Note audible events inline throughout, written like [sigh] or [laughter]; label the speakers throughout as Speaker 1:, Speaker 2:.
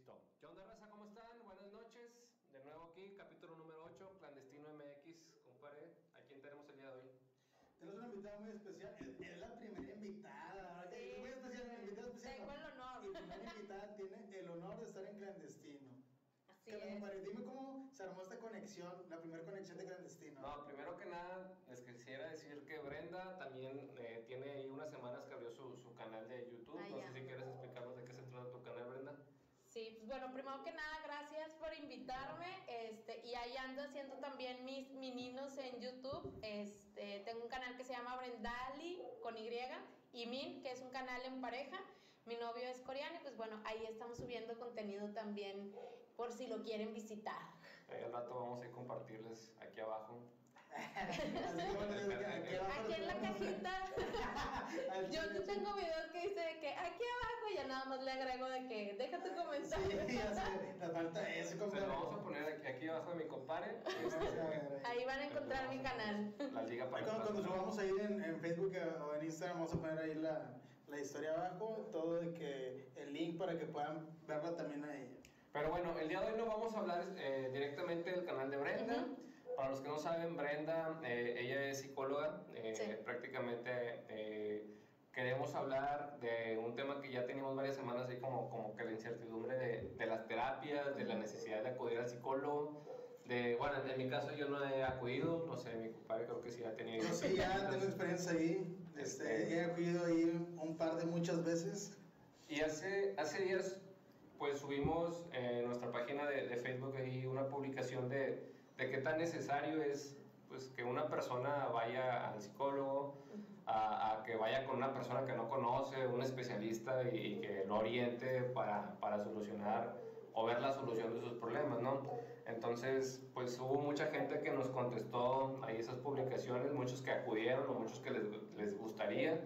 Speaker 1: Listo. ¿Qué onda, raza? ¿Cómo están? Buenas noches. De nuevo aquí, capítulo número 8, Clandestino MX. Compadre, ¿a quién tenemos el día de hoy?
Speaker 2: Tenemos una invitada muy especial. Es, la primera invitada. ¿verdad?
Speaker 3: Sí,
Speaker 2: muy especial,
Speaker 3: sí.
Speaker 2: invitada especial.
Speaker 3: Tengo el honor.
Speaker 2: Y primera invitada tiene el honor de estar en clandestino.
Speaker 3: Así
Speaker 2: ¿Qué onda,
Speaker 3: es.
Speaker 2: compadre? Dime cómo se armó esta conexión, la primera conexión de clandestino.
Speaker 1: No, primero que nada, les quisiera decir que Brenda también eh, tiene ahí unas semanas que abrió su, su canal de YouTube.
Speaker 3: Ah,
Speaker 1: no
Speaker 3: ya.
Speaker 1: sé si quieres explicarnos de qué se trata tu canal, Brenda.
Speaker 3: Sí, pues bueno, primero que nada, gracias por invitarme. Este, y ahí ando haciendo también mis meninos en YouTube. Este, tengo un canal que se llama Brendali con Y y Min, que es un canal en pareja. Mi novio es coreano y pues bueno, ahí estamos subiendo contenido también por si lo quieren visitar.
Speaker 1: Ahí al rato vamos a ir compartirles aquí abajo.
Speaker 2: Aquí
Speaker 3: en la cajita, [laughs] yo, yo tengo videos que dice de que aquí abajo y ya nada más le agrego de que deja tu comentario.
Speaker 2: Sí, ya sé, nos falta eso,
Speaker 1: Se
Speaker 2: compadre.
Speaker 1: lo vamos a poner aquí, aquí abajo de mi compadre.
Speaker 2: A.
Speaker 3: Ahí van a encontrar mi canal.
Speaker 1: La liga para
Speaker 2: cuando, cuando subamos ahí en, en Facebook o en Instagram, vamos a poner ahí la, la historia abajo, todo de que el link para que puedan verla también ahí.
Speaker 1: Pero bueno, el día de hoy no vamos a hablar eh, directamente del canal de Brenda.
Speaker 3: Ujú.
Speaker 1: Para los que no saben, Brenda, eh, ella es psicóloga. eh,
Speaker 3: Sí.
Speaker 1: Prácticamente eh, queremos hablar de un tema que ya teníamos varias semanas ahí como, como que la incertidumbre de, de las terapias, de la necesidad de acudir al psicólogo. De, bueno, en mi caso yo no he acudido, no sé, mi compadre creo que sí ha tenido.
Speaker 2: Yo sí, ya tengo experiencia ahí. Este,
Speaker 1: Este-
Speaker 2: he acudido ahí un par de muchas veces.
Speaker 1: Y hace, hace días, pues subimos en nuestra página de, de Facebook ahí de, qué tan necesario es pues, que una persona vaya al psicólogo, a, a que vaya con una persona que no conoce, un especialista y, que lo oriente para, para solucionar o ver la solución de sus problemas, ¿no? Entonces, pues hubo mucha gente que nos contestó ahí esas publicaciones, muchos que acudieron o muchos que les, les gustaría.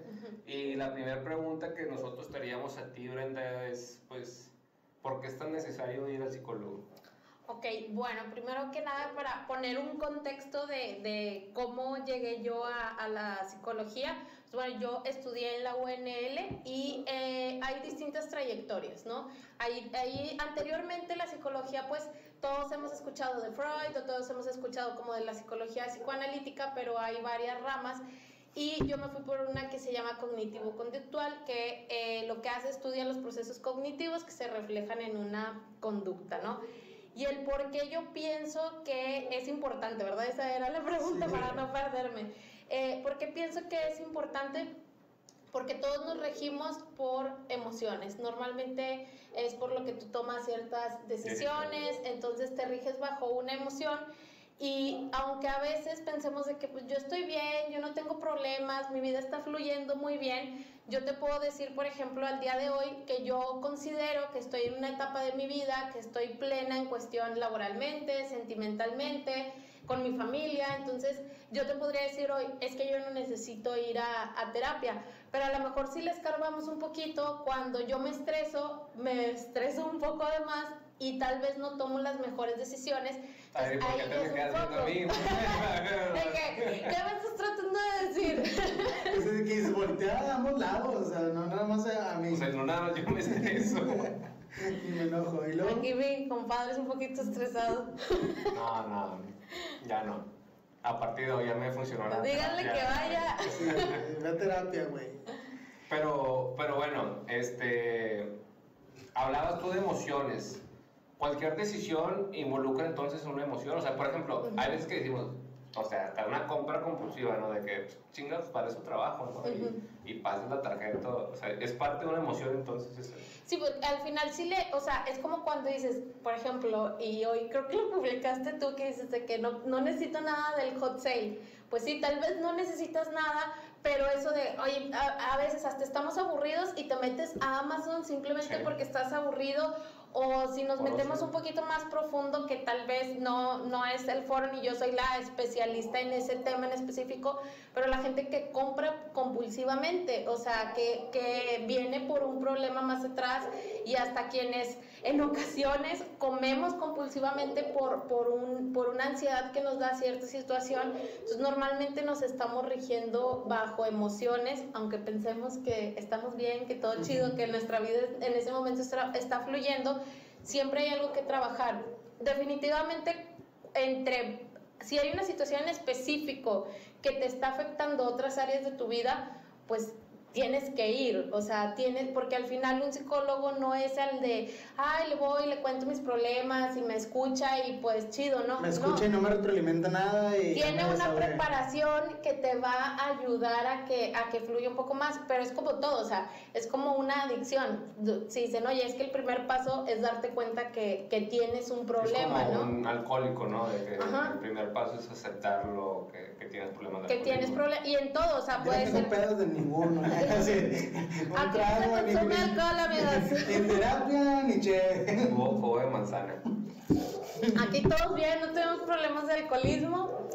Speaker 1: Y la primera pregunta que nosotros estaríamos a ti, Brenda, es, pues, ¿por qué es tan necesario ir al psicólogo?
Speaker 3: Ok, bueno, primero que nada para poner un contexto de, cómo llegué yo a, a la psicología, pues bueno, yo estudié en la UNL y eh, hay distintas trayectorias, ¿no? Ahí, ahí anteriormente la psicología, pues todos hemos escuchado de Freud o todos hemos escuchado como de la psicología psicoanalítica, pero hay varias ramas. Y yo me fui por una que se llama cognitivo-conductual, que eh, lo que hace estudia los procesos cognitivos que se reflejan en una conducta, ¿no? Y el por qué yo pienso que es importante, ¿verdad? Esa era la pregunta
Speaker 2: Sí.
Speaker 3: para no perderme. Eh, ¿Por qué pienso que es importante? Porque todos nos regimos por emociones. Normalmente es por lo que tú tomas ciertas decisiones, entonces te riges bajo una emoción. Y aunque a veces pensemos de que pues yo estoy bien, yo no tengo problemas, mi vida está fluyendo muy bien, yo te puedo decir, por ejemplo, al día de hoy que yo considero que estoy en una etapa de mi vida, que estoy plena en cuestión laboralmente, sentimentalmente, con mi familia, entonces yo te podría decir hoy, es que yo no necesito ir a, a terapia, pero a lo mejor si le escarbamos un poquito, cuando yo me estreso, me estreso un poco de más y tal vez no tomo las mejores decisiones.
Speaker 1: Ay,
Speaker 3: Entonces,
Speaker 1: ¿por qué te me
Speaker 3: es un
Speaker 1: quedas viendo a mí?
Speaker 3: ¿De qué? ¿Qué me estás tratando de decir? [laughs]
Speaker 2: Es de que se voltea a ambos lados, o sea, no nada más a mí.
Speaker 1: O sea, no nada más yo me estreso. [laughs]
Speaker 2: y me enojo. Y luego,
Speaker 3: Aquí mi compadre es un poquito estresado. [laughs]
Speaker 1: No, no, ya no. A partir de hoy ya me funcionó la
Speaker 3: Díganle
Speaker 1: terapia.
Speaker 3: que vaya.
Speaker 2: sí, ve a terapia, güey.
Speaker 1: Pero, pero bueno, este, hablabas tú de emociones. Cualquier decisión involucra entonces una emoción. O sea, por ejemplo, hay veces que decimos, o sea, hasta una compra compulsiva, ¿no? De que, chinga, pues para eso trabajo, ¿no? Y-
Speaker 3: Ujú.
Speaker 1: y, pasas la tarjeta, o sea, es parte de una emoción entonces. eso.
Speaker 3: Sí, pues al final sí le, o sea, es como cuando dices, por ejemplo, y hoy creo que lo publicaste tú que dices de que no, no necesito nada del hot sale. Pues sí, tal vez no necesitas nada, pero eso de, oye, a, a veces hasta estamos aburridos y te metes a Amazon simplemente
Speaker 1: Sí.
Speaker 3: porque estás aburrido. O si nos metemos un poquito más profundo, que tal vez no, no es el foro ni yo soy la especialista en ese tema en específico, pero la gente que compra compulsivamente, o sea, que, que viene por un problema más atrás y hasta quienes en ocasiones comemos compulsivamente por, por, un, por una ansiedad que nos da cierta situación. Entonces normalmente nos estamos rigiendo bajo emociones, aunque pensemos que estamos bien, que todo chido, que nuestra vida en ese momento está, está fluyendo. siempre hay algo que trabajar. Definitivamente, entre si hay una situación en específico que te está afectando otras áreas de tu vida, pues tienes que ir, o sea, tienes, porque al final un psicólogo no es el de, ay, le voy, le cuento mis problemas y me escucha y pues chido, ¿no?
Speaker 2: Me escucha y no me retroalimenta nada y...
Speaker 3: Tiene una preparación que te va a ayudar a que, a que fluya un poco más, pero es como todo, o sea, es como una adicción. Si dicen, oye, es que el primer paso es darte cuenta que, que tienes un problema,
Speaker 1: es
Speaker 3: como
Speaker 1: ¿no? un alcohólico, ¿no? De que el primer paso es aceptarlo, que, que tienes problemas de
Speaker 3: Que tienes problemas, y en todo, o sea, puede ser...
Speaker 2: No pedos de ninguno, [laughs] [laughs]
Speaker 3: Aquí se consume alcohol, amigos.
Speaker 2: Ni terapia, ni che.
Speaker 1: Jugo de manzana.
Speaker 3: Aquí todos bien, no tenemos problemas de alcoholismo.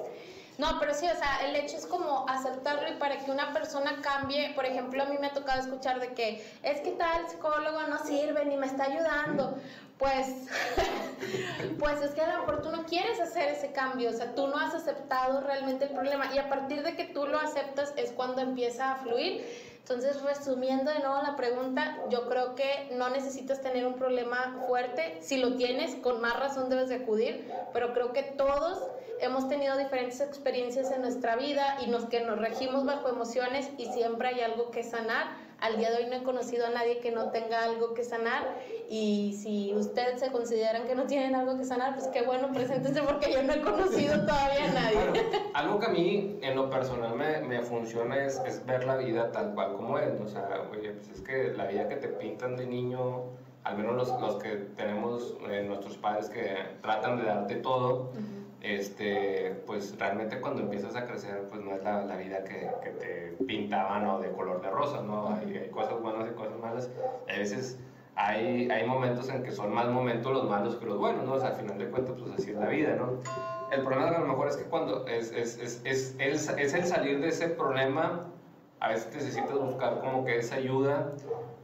Speaker 3: No, pero sí, o sea, el hecho es como aceptarlo y para que una persona cambie, por ejemplo, a mí me ha tocado escuchar de que es que tal psicólogo no sirve ni me está ayudando. Pues, [laughs] pues es que a lo mejor tú no quieres hacer ese cambio, o sea, tú no has aceptado realmente el problema y a partir de que tú lo aceptas es cuando empieza a fluir entonces, resumiendo de nuevo la pregunta, yo creo que no necesitas tener un problema fuerte. Si lo tienes, con más razón debes de acudir, pero creo que todos hemos tenido diferentes experiencias en nuestra vida y nos que nos regimos bajo emociones y siempre hay algo que sanar al día de hoy no he conocido a nadie que no tenga algo que sanar. Y si ustedes se consideran que no tienen algo que sanar, pues qué bueno, preséntense porque yo no he conocido todavía a nadie.
Speaker 1: algo que a mí en lo personal me, me funciona es, es, ver la vida tal cual como es, o sea, oye, pues es que la vida que te pintan de niño, al menos los, los que tenemos eh, nuestros padres que tratan de darte todo, este, pues realmente cuando empiezas a crecer, pues no es la, la vida que, que, te pintaban o de color de rosa, ¿no? Hay, hay, cosas buenas y cosas malas. A veces hay, hay momentos en que son más momentos los malos que los buenos, ¿no? O sea, al final de cuentas, pues así es la vida, ¿no? El problema a lo mejor es que cuando es, es, es, es, el, es el salir de ese problema, a veces necesitas buscar como que esa ayuda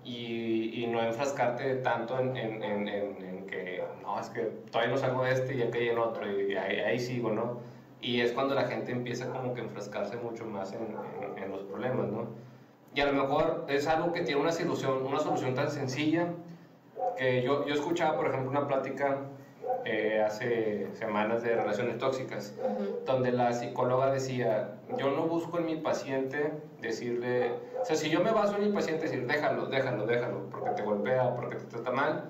Speaker 1: y, y no enfrascarte tanto en, en, en, en, que, no, es que todavía no salgo de este y ya caí en otro y ahí, ahí, sigo, ¿no? Y es cuando la gente empieza como que a enfrascarse mucho más en, los problemas, ¿no? Y a lo mejor es algo que tiene una solución, una solución tan sencilla que yo, yo escuchaba, por ejemplo, una plática eh, hace semanas de relaciones tóxicas, donde la psicóloga decía, yo no busco en mi paciente decirle, o sea, si yo me baso en mi paciente decir, déjalo, déjalo, déjalo, porque te golpea, porque te trata mal,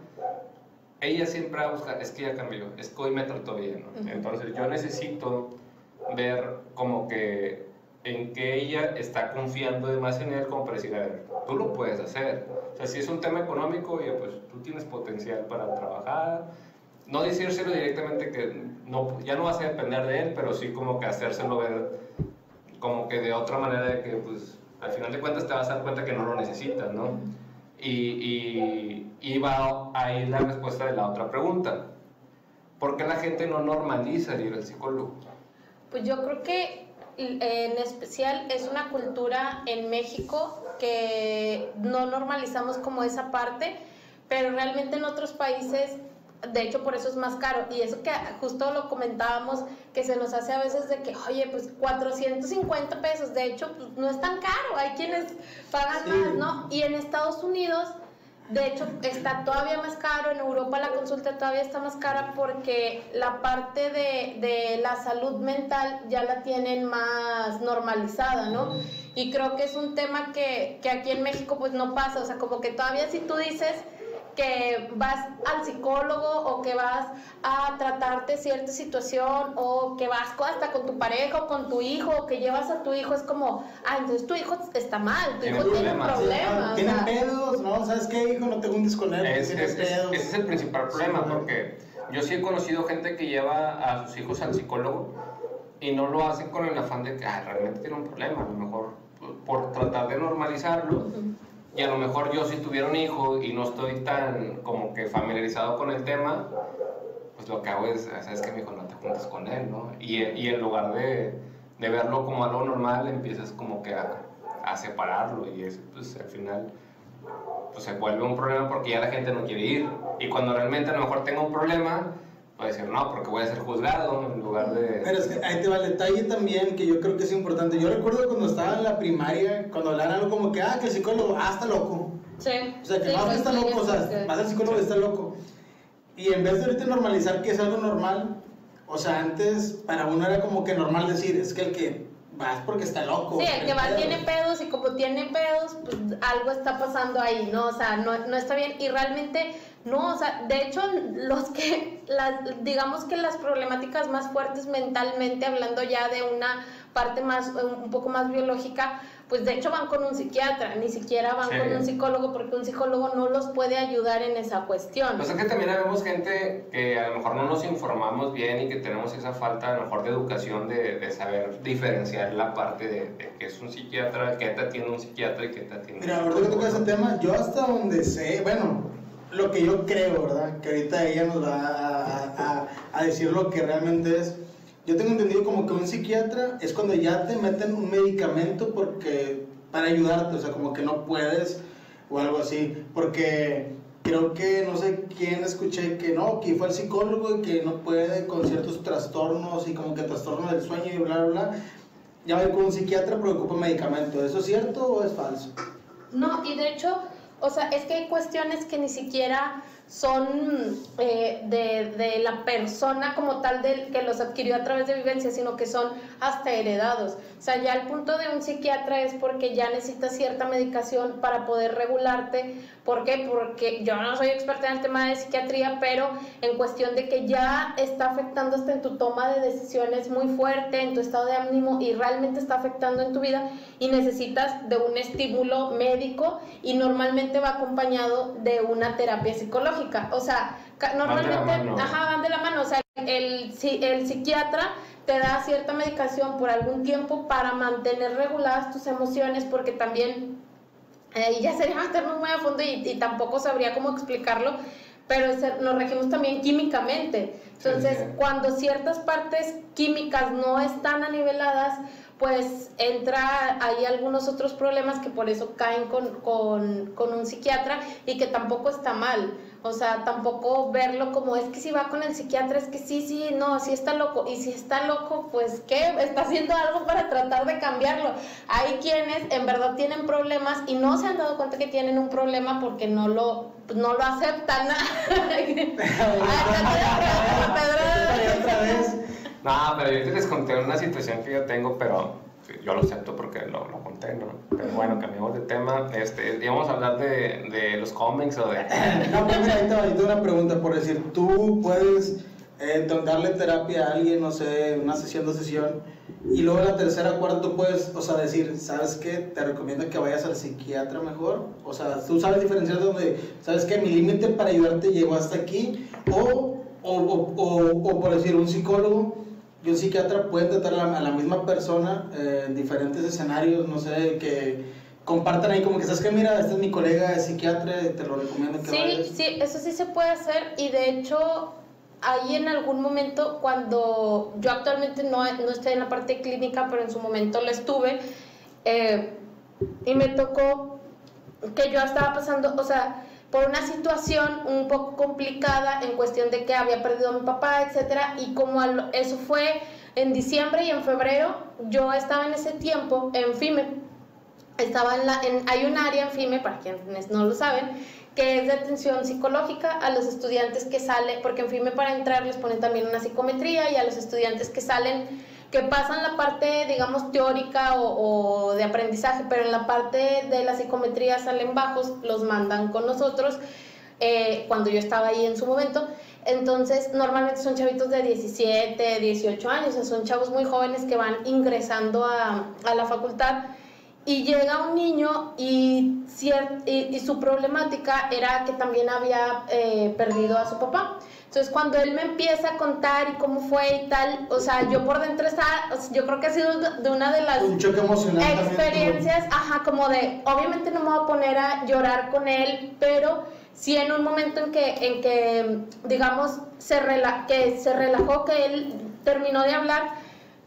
Speaker 1: ella siempre va a buscar, es que ya cambió, es que hoy me trató bien, entonces yo necesito ver como que en que ella está confiando más en él como para decir, a ver, tú lo puedes hacer. O sea, si es un tema económico, oye, pues tú tienes potencial para trabajar, no decírselo directamente que no, ya no vas a depender de él, pero sí como que hacérselo ver como que de otra manera de que pues al final de cuentas te vas a dar cuenta que no lo necesitas, ¿no? Y, y, va a ir la respuesta de la otra pregunta. ¿Por qué la gente no normaliza ir al psicólogo?
Speaker 3: Pues yo creo que en especial es una cultura en México que no normalizamos como esa parte, pero realmente en otros países de hecho por eso es más caro. Y eso que justo lo comentábamos que se nos hace a veces de que oye pues 450 pesos de hecho pues, no es tan caro. Hay quienes pagan más no y en Estados Unidos de hecho está todavía más caro. En Europa la consulta todavía está más cara porque la parte de, de la salud mental ya la tienen más normalizada no y creo que es un tema que, que aquí en México pues no pasa. O sea como que todavía si tú dices que vas al psicólogo o que vas a tratarte cierta situación o que vas hasta con tu pareja o con tu hijo o que llevas a tu hijo, es como, ah, entonces tu hijo está mal, tu hijo tiene problemas.
Speaker 2: Tiene pedos, ¿no? ¿Sabes qué, hijo? No te juntes con él.
Speaker 1: Es, es, ese es el principal problema porque yo sí he conocido gente que lleva a sus hijos al psicólogo y no lo hacen con el afán de que ah, realmente tiene un problema, a lo mejor por tratar de normalizarlo. Y a lo mejor yo si tuviera un hijo y no estoy tan como que familiarizado con el tema, pues lo que hago es, sabes que mi hijo no te juntas con él, ¿no? Y, y en lugar de, de, verlo como algo normal, empiezas como que a, a separarlo y es, pues al final pues se vuelve un problema porque ya la gente no quiere ir. Y cuando realmente a lo mejor tengo un problema, puede decir, no, porque voy a ser juzgado en lugar de...
Speaker 2: Pero es que ahí te va el detalle también que yo creo que es importante. Yo recuerdo cuando estaba en la primaria, cuando hablaban algo como que, ah, que el psicólogo, ah, está loco.
Speaker 3: Sí.
Speaker 2: O sea, que sí, más está loco, o sea, más el psicólogo está loco. Y en vez de ahorita normalizar que es algo normal, o sea, antes para uno era como que normal decir, es que el que va es porque está loco.
Speaker 3: Sí, el que va
Speaker 2: pedo.
Speaker 3: tiene pedos y como tiene pedos, pues algo está pasando ahí, ¿no? O sea, no, no está bien. Y realmente, no, o sea, de hecho, los que, las, digamos que las problemáticas más fuertes mentalmente, hablando ya de una parte más, un poco más biológica, pues de hecho van con un psiquiatra, ni siquiera van
Speaker 1: Sí.
Speaker 3: con un psicólogo porque un psicólogo no los puede ayudar en esa cuestión.
Speaker 1: Pues es que también vemos gente que a lo mejor no nos informamos bien y que tenemos esa falta a lo mejor de educación de, de saber diferenciar la parte de, de que es un psiquiatra, que te atiende un psiquiatra y que te atiende
Speaker 2: Mira, ahorita que tocas ese tema, yo hasta donde sé, bueno, lo que yo creo, ¿verdad? Que ahorita ella nos va a, a- a decir lo que realmente es. Yo tengo entendido como que un psiquiatra es cuando ya te meten un medicamento porque para ayudarte, o sea, como que no puedes o algo así, porque creo que no sé quién escuché que no, que fue el psicólogo y que no puede con ciertos trastornos y como que trastornos del sueño y bla, bla, bla. Ya ir con un psiquiatra porque ocupa medicamento. ¿Eso es cierto o es falso?
Speaker 3: No, y de hecho, o sea, es que hay cuestiones que ni siquiera son eh, de, de la persona como tal del que los adquirió a través de vivencia, sino que son hasta heredados. O sea, ya el punto de un psiquiatra es porque ya necesitas cierta medicación para poder regularte. ¿Por qué? Porque yo no soy experta en el tema de psiquiatría, pero en cuestión de que ya está afectando hasta en tu toma de decisiones muy fuerte, en tu estado de ánimo y realmente está afectando en tu vida y necesitas de un estímulo médico y normalmente va acompañado de una terapia psicológica. O sea,
Speaker 1: Van
Speaker 3: normalmente, ajá, van de la mano. O sea, el, el psiquiatra te da cierta medicación por algún tiempo para mantener reguladas tus emociones porque también eh, ya sería [laughs] meternos muy a fondo y, y tampoco sabría cómo explicarlo, pero nos regimos también químicamente. Entonces,
Speaker 1: Sí,
Speaker 3: cuando ciertas partes químicas no están aniveladas, pues entra ahí algunos otros problemas que por eso caen con, con, con un psiquiatra y que tampoco está mal. O sea, tampoco verlo como es que si va con el psiquiatra, es que sí, sí, no, sí está loco. Y si está loco, pues ¿qué? [laughs] Está haciendo algo para tratar de cambiarlo. Hay quienes en verdad tienen problemas y no se han dado cuenta que tienen un problema porque no lo, pues, no lo aceptan. [laughs] [laughs]
Speaker 1: No, pero yo les conté una situación que yo tengo, pero yo lo acepto porque lo, lo conté, ¿no? Pero bueno, cambiamos de tema. Este, íbamos a hablar de, de los cómics o de... [coughs]
Speaker 2: No, pues ahí te una pregunta por decir, tú puedes eh, darle terapia a alguien, no sé, una sesión, dos sesión, y luego la tercera, cuarta, tú puedes, o sea, decir, ¿sabes qué? Te recomiendo que vayas al psiquiatra mejor. O sea, tú sabes diferenciar donde, ¿sabes qué? Mi límite para ayudarte llegó hasta aquí, o, o, o, o por decir, un psicólogo y un psiquiatra pueden tratar a la, la misma persona eh, en diferentes escenarios, no sé, que compartan ahí como que, ¿sabes qué? Mira, este es mi colega, es psiquiatra, te lo recomiendo que
Speaker 3: Sí,
Speaker 2: vayas.
Speaker 3: sí, eso sí se puede hacer y de hecho ahí en algún momento cuando yo actualmente no, no estoy en la parte clínica, pero en su momento lo estuve eh, y me tocó que yo estaba pasando, o sea, por una situación un poco complicada en cuestión de que había perdido a mi papá, etcétera, y como eso fue en diciembre y en febrero, yo estaba en ese tiempo en FIME, estaba en, hay un área en FIME, para quienes no lo saben, que es de atención psicológica a los estudiantes que salen, porque en FIME para entrar les ponen también una psicometría y a los estudiantes que salen, que pasan la parte, digamos, teórica o, o de aprendizaje, pero en la parte de la psicometría salen bajos, los mandan con nosotros, eh, cuando yo estaba ahí en su momento. Entonces, normalmente son chavitos de 17, 18 años, o sea, son chavos muy jóvenes que van ingresando a, a la facultad y llega un niño y, y, y su problemática era que también había eh, perdido a su papá. Entonces cuando él me empieza a contar y cómo fue y tal, o sea, yo por dentro estaba, o sea, yo creo que ha sido de una de las
Speaker 2: Un choque emocional también.
Speaker 3: experiencias, ajá, como de, obviamente no me voy a poner a llorar con él, pero sí en un momento en que, en que digamos, se, rela que se relajó, que él terminó de hablar,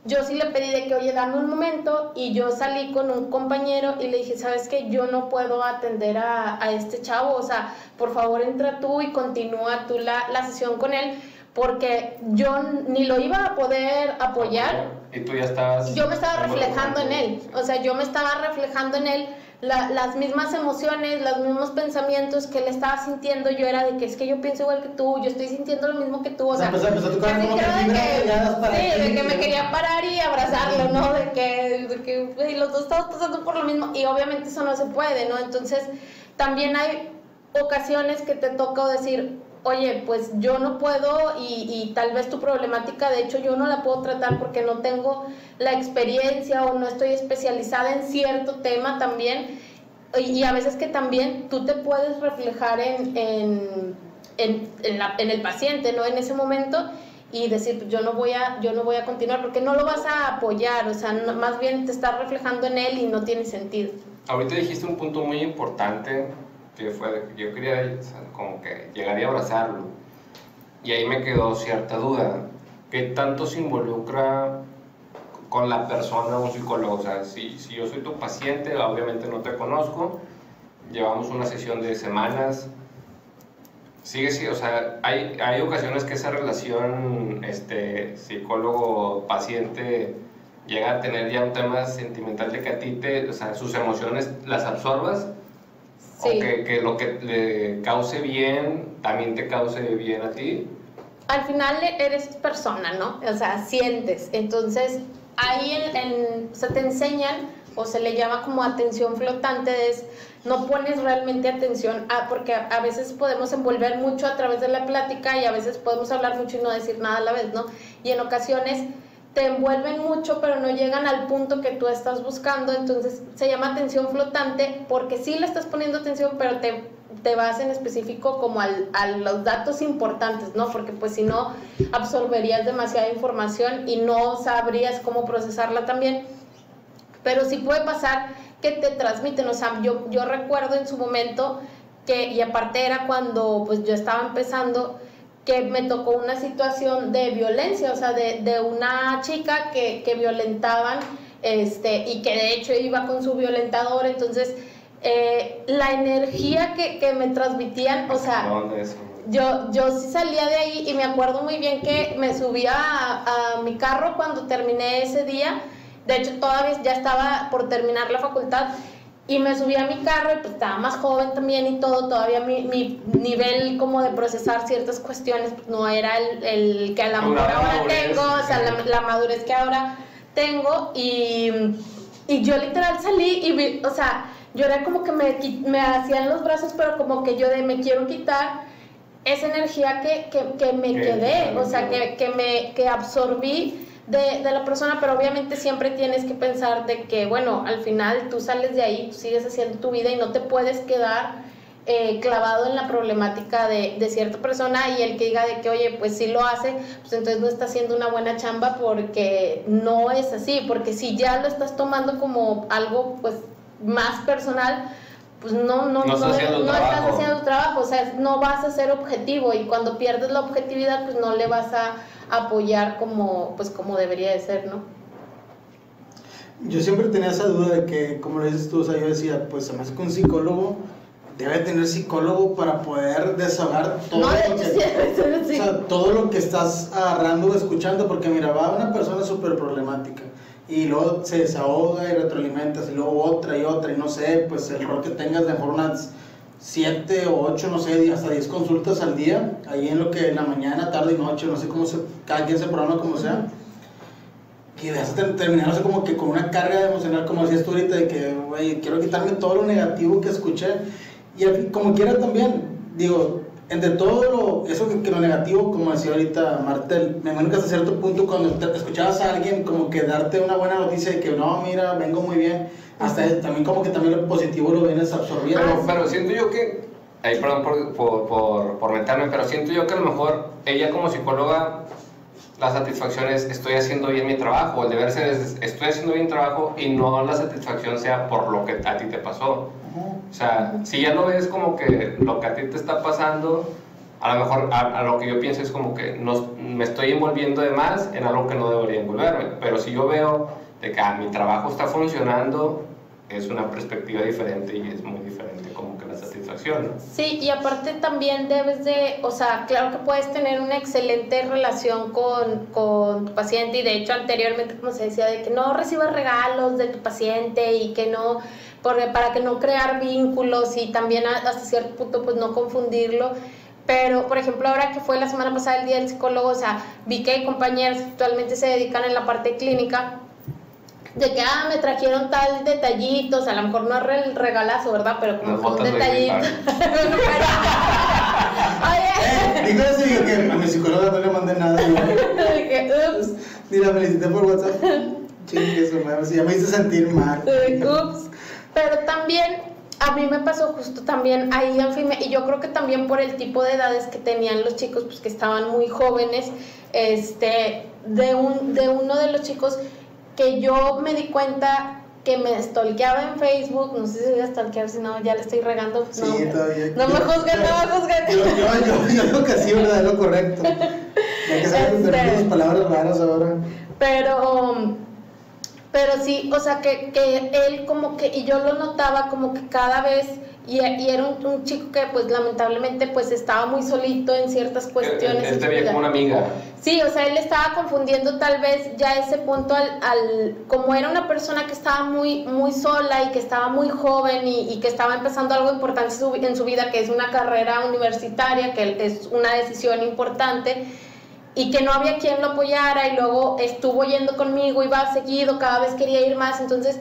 Speaker 3: yo sí le pedí de que, oye, dame un momento, y yo salí con un compañero y le dije, ¿sabes qué? Yo no puedo atender a, a este chavo, o sea, por favor entra tú y continúa tú la, la sesión con él, porque yo ni lo iba a poder apoyar,
Speaker 1: Y tú ya estabas...
Speaker 3: yo me estaba reflejando en él, o sea, yo me estaba reflejando en él, las mismas emociones, los mismos pensamientos que él estaba sintiendo, yo era de que es que yo pienso igual que tú, yo estoy sintiendo lo mismo que tú, o sea,
Speaker 2: empezó, empezó a tocar
Speaker 3: casi
Speaker 2: como que
Speaker 3: de que,
Speaker 2: para
Speaker 3: sí, de que me quería parar y abrazarlo, ¿no? De que, de que güey, los dos estamos pasando por lo mismo y obviamente eso no se puede, ¿no? Entonces, también hay ocasiones que te toca decir, oye, pues yo no puedo y, y tal vez tu problemática, de hecho yo no la puedo tratar porque no tengo la experiencia o no estoy especializada en cierto tema también. Y, y a veces que también tú te puedes reflejar en, en, en, en la- en el paciente, ¿no? En ese momento y decir, pues yo no voy a, yo no voy a continuar porque no lo vas a apoyar, o sea, no- más bien te estás reflejando en él y no tiene sentido.
Speaker 1: Ahorita dijiste un punto muy importante que fue yo quería o sea, como que llegar y abrazarlo. Y ahí me quedó cierta duda. ¿Qué tanto se involucra con la persona un psicólogo? O sea, si, si yo soy tu paciente, obviamente no te conozco, llevamos una sesión de semanas. Sigue, sí, o sea, hay, hay ocasiones que esa relación este, psicólogo-paciente llega a tener ya un tema sentimental de que a ti te, o sea, sus emociones las absorbas
Speaker 3: Sí.
Speaker 1: o que, que lo que le cause bien también te cause bien a ti.
Speaker 3: al final eres persona, ¿no? O sea, sientes. Entonces, ahí en, en- o sea, te enseñan, o se le llama como atención flotante, es no pones realmente atención, a, porque a, a veces podemos envolver mucho a través de la plática y a veces podemos hablar mucho y no decir nada a la vez, ¿no? Y en ocasiones te envuelven mucho, pero no llegan al punto que tú estás buscando, entonces se llama atención flotante porque sí le estás poniendo atención, pero te, te vas en específico como al- a los datos importantes, ¿no? Porque pues si no, absorberías demasiada información y no sabrías cómo procesarla también. Pero sí puede pasar que te transmiten, o sea, yo, yo recuerdo en su momento que, y aparte era cuando pues yo estaba empezando, que me tocó una situación de violencia, o sea, de, de una chica que, que violentaban este, y que de hecho iba con su violentador, entonces eh, la energía que, que me transmitían, o sea, yo, yo sí salía de ahí y me acuerdo muy bien que me subía a, a mi carro cuando terminé ese día. De hecho, todavía ya estaba por terminar la facultad y me subí a mi carro y pues estaba más joven también y todo. Todavía mi, mi nivel como de procesar ciertas cuestiones pues, no era el, el que a lo mejor
Speaker 1: Ahora madurez,
Speaker 3: tengo, o sea, la, la madurez que ahora tengo y, y yo literal salí y vi, o sea, yo era como que me, me hacían los brazos, pero como que yo de me quiero quitar esa energía que, que, que me
Speaker 1: Que-
Speaker 3: quedé, o sea, que, que me que absorbí de, de la persona, pero obviamente siempre tienes que pensar de que, bueno, al final tú sales de ahí, sigues haciendo tu vida y no te puedes quedar eh, clavado en la problemática de, de cierta persona y el que diga de que, oye, pues sí lo hace, pues entonces no está haciendo una buena chamba porque no es así, porque si ya lo estás tomando como algo pues más personal, pues no, no,
Speaker 1: No
Speaker 3: no,
Speaker 1: estás haciendo tu
Speaker 3: no estás
Speaker 1: trabajo.
Speaker 3: haciendo tu trabajo, o sea, no vas a ser objetivo y cuando pierdes la objetividad, pues no le vas a apoyar como, pues como debería de ser, ¿no?
Speaker 2: Yo siempre tenía esa duda de que, como lo dices tú, o sea, yo decía, pues hace que un psicólogo debe tener psicólogo para poder desahogar todo
Speaker 3: No,
Speaker 2: lo que...
Speaker 3: sí, sí,
Speaker 2: O
Speaker 3: sí.
Speaker 2: sea, todo lo que estás agarrando o escuchando, porque mira, va una persona súper problemática y luego se desahoga y retroalimentas y luego otra y otra y no sé, pues el rol que tengas de mejor unas 7 o 8, no sé, hasta 10 consultas al día, ahí en lo que en la mañana, tarde y noche, no sé cómo se, cada quien se programa como sea. Y vas a ter- terminar así como que con una carga emocional, como decías tú ahorita, de que, güey, quiero quitarme todo lo negativo que escuché. Y como quiera también, digo, entre todo lo, eso que, que lo negativo, como decía ahorita Martel, me imagino que hasta cierto punto cuando te- escuchabas a alguien como que darte una buena noticia de que no, mira, vengo muy bien, hasta es- también como que también lo positivo lo vienes absorbiendo.
Speaker 1: Pero, pero siento yo que, ahí perdón por, por, por, por meterme, pero siento yo que a lo mejor ella como psicóloga, la satisfacción es estoy haciendo bien mi trabajo, el deber ser es estoy haciendo bien mi trabajo y no la satisfacción sea por lo que a ti te pasó. O sea, si ya lo ves como que lo que a ti te está pasando, a lo mejor a, lo que yo pienso es como que no, me estoy envolviendo de más en algo que no debería envolverme. Pero si yo veo de que ah, mi trabajo está funcionando, es una perspectiva diferente y es muy diferente
Speaker 3: Sí, y aparte también debes de, o sea, claro que puedes tener una excelente relación con, con tu paciente y de hecho anteriormente como se decía de que no recibas regalos de tu paciente y que no, porque para que no crear vínculos y también hasta cierto punto pues no confundirlo. Pero, por ejemplo, ahora que fue la semana pasada el Día del Psicólogo, o sea, vi que hay compañeras que actualmente se dedican en la parte clínica de que, ah, me trajeron tal detallitos, a lo mejor no el regalazo, ¿verdad? Pero como un detallito. [laughs]
Speaker 2: Oye. Digo así, que a mi psicóloga no le mandé nada.
Speaker 3: Ups.
Speaker 2: Ni la felicité por WhatsApp. Chingue eso, ya me hice sentir mal.
Speaker 3: Ups. Pero también a mí me pasó justo también ahí en fin, y yo creo que también por el tipo de edades que tenían los chicos, pues que estaban muy jóvenes, este, de, un, de uno de los chicos que yo me di cuenta que me stalkeaba en Facebook, no sé si voy a stalkear, si no, ya le estoy regando.
Speaker 2: Sí,
Speaker 3: no,
Speaker 2: todavía.
Speaker 3: No me juzguen, no me juzguen.
Speaker 2: Yo, yo, yo, creo que sí, ¿verdad? Lo correcto. Hay que saber
Speaker 3: Este.
Speaker 2: palabras raras ahora.
Speaker 3: Pero, pero sí, o sea, que, que él como que, y yo lo notaba como que cada vez, y, y era un, un chico que pues lamentablemente pues estaba muy solito en ciertas cuestiones.
Speaker 1: Él, él te veía como una amiga.
Speaker 3: Sí, o sea, él estaba confundiendo tal vez ya ese punto al, al como era una persona que estaba muy, muy sola y que estaba muy joven y, y que estaba empezando algo importante en su, en su vida, que es una carrera universitaria, que es una decisión importante y que no había quien lo apoyara y luego estuvo yendo conmigo, iba seguido, cada vez quería ir más, entonces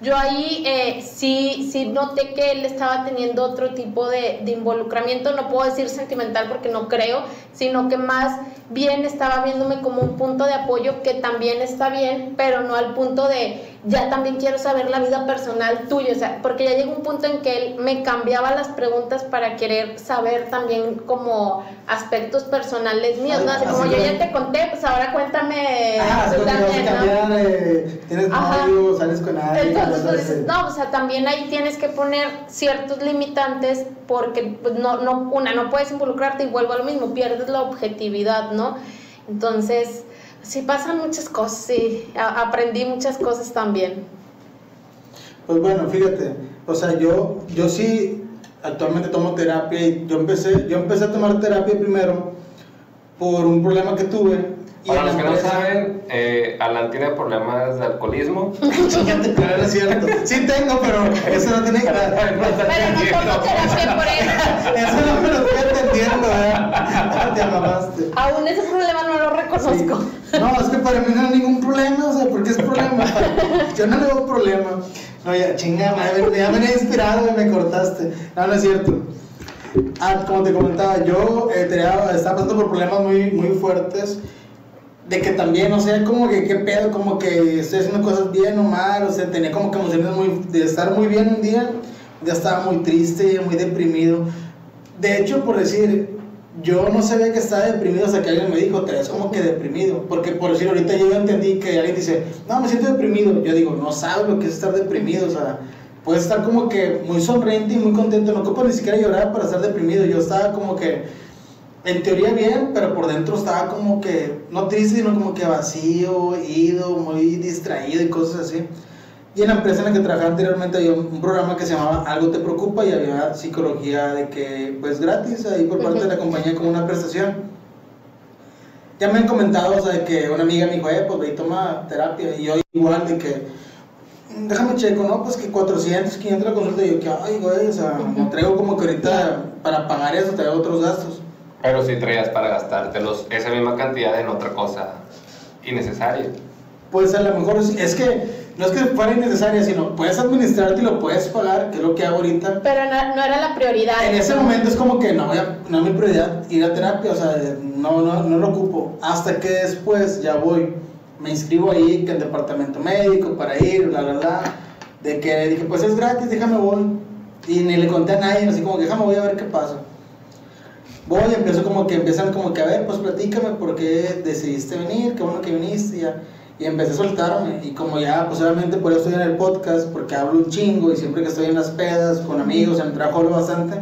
Speaker 3: yo ahí eh, sí, sí noté que él estaba teniendo otro tipo de, de involucramiento, no puedo decir sentimental porque no creo, sino que más bien estaba viéndome como un punto de apoyo que también está bien, pero no al punto de ya también quiero saber la vida personal tuya, o sea, porque ya llegó un punto en que él me cambiaba las preguntas para querer saber también como aspectos personales míos, ¿no? Así
Speaker 2: Así
Speaker 3: como yo ya te conté, pues ahora cuéntame
Speaker 2: Ah,
Speaker 3: tú
Speaker 2: vas a
Speaker 3: también, ¿no?
Speaker 2: eh, tienes novio, sales con alguien.
Speaker 3: Entonces, pues, no, o sea, también ahí tienes que poner ciertos limitantes porque pues, no, no, una, no puedes involucrarte y vuelvo a lo mismo, pierdes la objetividad, ¿no? Entonces, sí pasan muchas cosas, sí, aprendí muchas cosas también.
Speaker 2: Pues bueno, fíjate, o sea, yo, yo sí actualmente tomo terapia y yo empecé, yo empecé a tomar terapia primero por un problema que tuve.
Speaker 1: Para los que no saben, eh, Alan tiene problemas de alcoholismo.
Speaker 2: Pero no es cierto. Sí tengo, pero eso no tiene que ver.
Speaker 3: Pero no tomo terapia por eso. [laughs]
Speaker 2: Eso no me lo estoy entendiendo, ¿eh? Te mamaste.
Speaker 3: Aún ese problema no lo reconozco.
Speaker 2: Sí. No, es que para mí no hay ningún problema, o sea, porque es problema. Yo no le veo problema. No, ya, chinga, madre, ya me he inspirado y me cortaste. No, no es cierto. Ah, como te comentaba, yo eh, tenía- estaba pasando por problemas muy, muy fuertes. De que también, o sea, como que qué pedo, como que estoy haciendo cosas bien o mal, o sea, tenía como que emociones muy, de estar muy bien un día, ya estaba muy triste, muy deprimido. De hecho, por decir, yo no sabía que estaba deprimido hasta que alguien me dijo, te ves como que deprimido. Porque por decir, ahorita yo entendí que alguien dice, no, me siento deprimido. Yo digo, no sabes lo que es estar deprimido, o sea, puedes estar como que muy sonriente y muy contento, no ocupo ni siquiera llorar para estar deprimido. Yo estaba como que, en teoría bien, pero por dentro estaba como que, no triste, sino como que vacío, ido, muy distraído y cosas así. Y en la empresa en la que trabajaba anteriormente había un programa que se llamaba Algo te preocupa y había psicología de que, pues gratis, ahí por parte de la compañía como una prestación. Ya me han comentado, o sea, de que una amiga me dijo, eh, pues ve y toma terapia. Y yo igual de que, "Mm, déjame checo, ¿no? Pues que 400, 500 la consulta. Y yo, que, ay, güey, o sea, no traigo como que ahorita para pagar eso, traigo otros gastos.
Speaker 1: Pero si traías para gastártelos esa misma cantidad en otra cosa innecesaria.
Speaker 2: Pues a lo mejor es, es que no es que fuera innecesaria, sino puedes administrarte y lo puedes pagar, que es lo que hago ahorita.
Speaker 3: Pero no, no era la prioridad.
Speaker 2: En ese momento es como que no, voy a- no es mi prioridad ir a terapia, o sea, no, no, no lo ocupo. Hasta que después ya voy, me inscribo ahí que en departamento médico para ir, bla, bla. De que dije, pues es gratis, déjame voy. Y ni le conté a nadie, así como que déjame voy a ver qué pasa. Voy y empiezo como que empiezan como que a ver, pues platícame por qué decidiste venir, qué bueno que viniste y ya. Y empecé a soltarme y como ya, pues obviamente por eso estoy en el podcast, porque hablo un chingo y siempre que estoy en las pedas, con amigos, en el trabajo hablo bastante.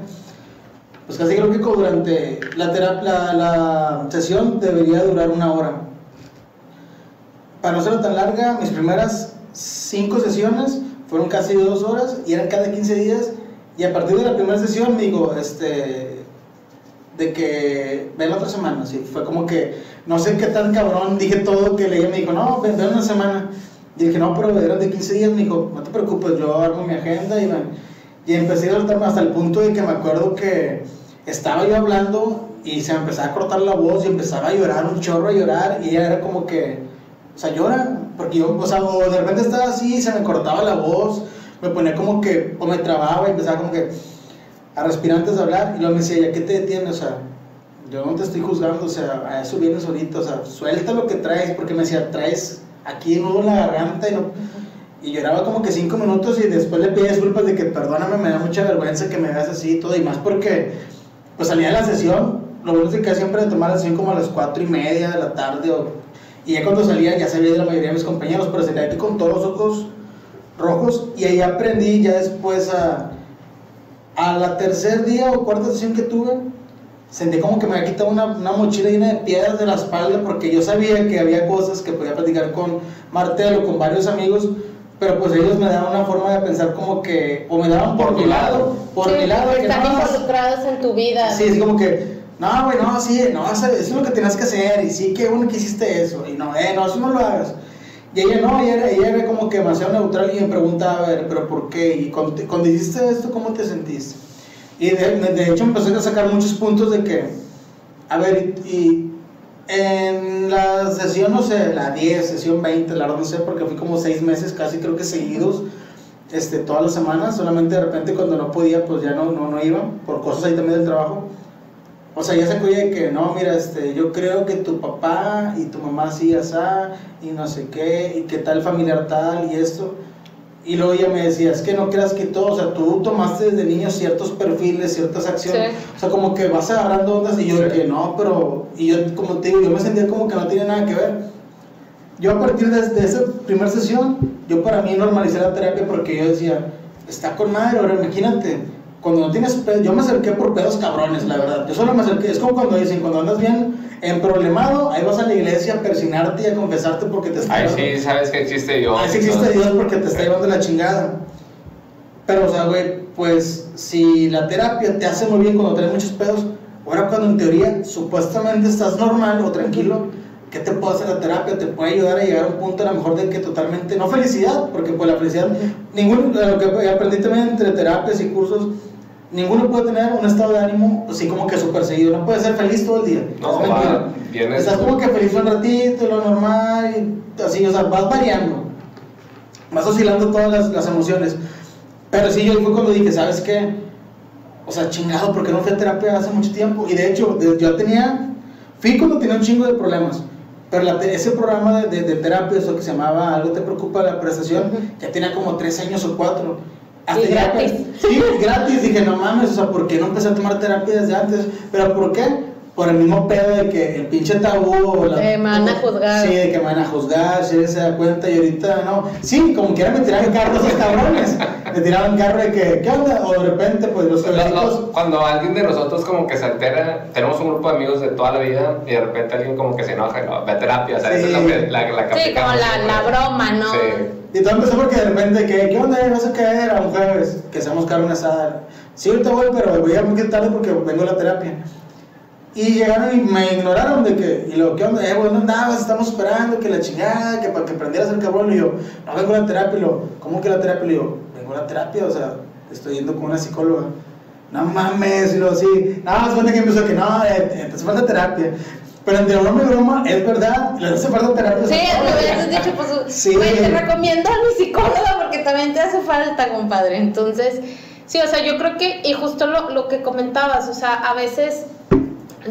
Speaker 2: Pues casi creo que durante la, terapia, la, la sesión debería durar una hora. Para no ser tan larga, mis primeras cinco sesiones fueron casi dos horas y eran cada 15 días. Y a partir de la primera sesión digo, este, de que ven la otra semana. Sí, fue como que no sé qué tan cabrón dije todo que leí. Me dijo, no, ven, ven una semana. Y dije, no, pero eran de 15 días. Me dijo, no te preocupes, yo armo mi agenda y, y empecé a soltarme hasta el punto de que me acuerdo que estaba yo hablando y se me empezaba a cortar la voz y empezaba a llorar, un chorro a llorar. Y ella era como que, o sea, llora. Porque yo, o sea, o de repente estaba así se me cortaba la voz, me ponía como que, o me trababa y empezaba como que a respirar antes de hablar. Y luego me decía, ¿ya qué te detiene? O sea, yo no te estoy juzgando, o sea, eso vienes ahorita, o sea, suelta lo que traes, porque me decía, traes aquí nudo en la garganta y no... Y lloraba como que cinco minutos y después le pedí disculpas de que perdóname, me da mucha vergüenza que me veas así y todo, y más porque pues salía de la sesión, lo bueno es que siempre de tomar la sesión como a las cuatro y media de la tarde, o, y ya cuando salía ya sabía de la mayoría de mis compañeros, pero salía aquí con todos los ojos rojos, y ahí aprendí ya después a, a la tercer día o cuarta sesión que tuve, sentí como que me había quitado una, una, mochila llena de piedras de la espalda porque yo sabía que había cosas que podía platicar con Martel o con varios amigos, pero pues ellos me daban una forma de pensar como que, o me daban por, mi lado, por mi lado.
Speaker 3: Que están involucrados en tu vida.
Speaker 2: Sí, es como que, no, güey, no, sí, no, eso es lo que tienes que hacer, y sí, qué bueno que hiciste eso, y no, eh, no, eso no lo hagas. Y ella no, ella, ella era como que demasiado neutral y me preguntaba, a ver, pero ¿por qué? Y cuando, cuando hiciste esto, ¿cómo te sentiste? Y de, de hecho empecé a sacar muchos puntos de que, a ver, y, en la sesión, no sé, la 10, sesión 20, la verdad no sé, porque fui como 6 meses casi creo que seguidos, este, todas las semanas, solamente de repente cuando no podía, pues ya no, no, no iba, por cosas ahí también del trabajo. O sea, ya se cuida de que, no, mira, este, yo creo que tu papá y tu mamá sí, asá, y no sé qué, y que tal familiar tal, y esto. Y luego ella me decía, es que no creas que todo, o sea, tú tomaste desde niño ciertos perfiles, ciertas acciones,
Speaker 3: Sí.
Speaker 2: o sea, como que vas agarrando ondas y yo de que no, pero, y yo, como te digo, yo me sentía como que no tiene nada que ver. Yo a partir de, de esa primera sesión, yo para mí normalicé la terapia porque yo decía, está con madre, ahora imagínate, cuando no tienes pedos, yo me acerqué por pedos cabrones, la verdad, yo solo me acerqué, es como cuando dicen, cuando andas bien emproblemado, ahí vas a la iglesia a persinarte y a confesarte porque te está
Speaker 1: Ay, sí, sabes que existe Dios.
Speaker 2: Ah, sí existe Dios porque te está llevando la chingada. Pero, o sea, güey, pues si la terapia te hace muy bien cuando tienes muchos pedos, ahora cuando en teoría supuestamente estás normal o tranquilo, ¿qué te puede hacer la terapia? Te puede ayudar a llegar a un punto a lo mejor de que totalmente, no felicidad, porque pues la felicidad, ningún, lo que aprendí también entre terapias y cursos, ninguno puede tener un estado de ánimo así como que súper seguido, no puede ser feliz todo el día.
Speaker 1: No,
Speaker 2: es
Speaker 1: va,
Speaker 2: mentira.
Speaker 1: vienes-
Speaker 2: Estás como que feliz un ratito, lo normal, y así, o sea, vas variando, vas oscilando todas las, las emociones. Pero sí, yo fue cuando dije, ¿sabes qué? O sea, chingado, porque no fui a terapia hace mucho tiempo. Y de hecho, de- yo tenía, fui cuando tenía un chingo de problemas. Pero la ese programa de, de, de terapia, eso que se llamaba Algo te preocupa la prestación, ya tenía como tres años o cuatro.
Speaker 3: Y
Speaker 2: ya-
Speaker 3: gratis.
Speaker 2: Sí, gratis. Dije, no mames, o sea, ¿por qué no empecé a tomar terapia desde antes? ¿Pero por qué? Por el mismo pedo de que el pinche tabú o la...
Speaker 3: Me van a juzgar.
Speaker 2: Sí, de que me van a juzgar, si él se da cuenta y ahorita no. Sí, como quiera me tiraban carro esos cabrones. Me tiraban carro de que, ¿qué onda? O de repente, pues los
Speaker 1: Lo- lo-
Speaker 2: jovencitos...
Speaker 1: cuando alguien de nosotros como que se altera, tenemos un grupo de amigos de toda la vida y de repente alguien como que se enoja ve a terapia, o sea, eso es lo
Speaker 2: Sí.
Speaker 1: que, la, la
Speaker 3: Sí, como la, la broma, ¿no?
Speaker 1: Sí.
Speaker 2: Y todo empezó porque de repente, que, ¿qué onda? ¿Vas a caer a un jueves? Que seamos carne asada. Sí, ahorita voy, pero voy a ir muy tarde porque vengo a la terapia. Y llegaron y me ignoraron de que, y lo, ¿qué onda? Eh, güey, ¿dónde andabas? Estamos esperando, que la chingada, que para que prendieras el cabrón. Y yo, no vengo a la terapia. Y lo, ¿cómo que la terapia? Y yo, vengo a la terapia, o sea, estoy yendo con una psicóloga. No mames, y lo así. No, es cuenta que empezó que no, eh, te hace falta terapia. Pero entre broma y broma, es verdad, le hace falta terapia.
Speaker 3: Sí,
Speaker 2: o sea,
Speaker 3: me
Speaker 2: todo.
Speaker 3: hubieras dicho, pues,
Speaker 2: Sí.
Speaker 3: te recomiendo a mi psicóloga porque también te hace falta, compadre. Entonces, sí, o sea, yo creo que, y justo lo, lo que comentabas, o sea, a veces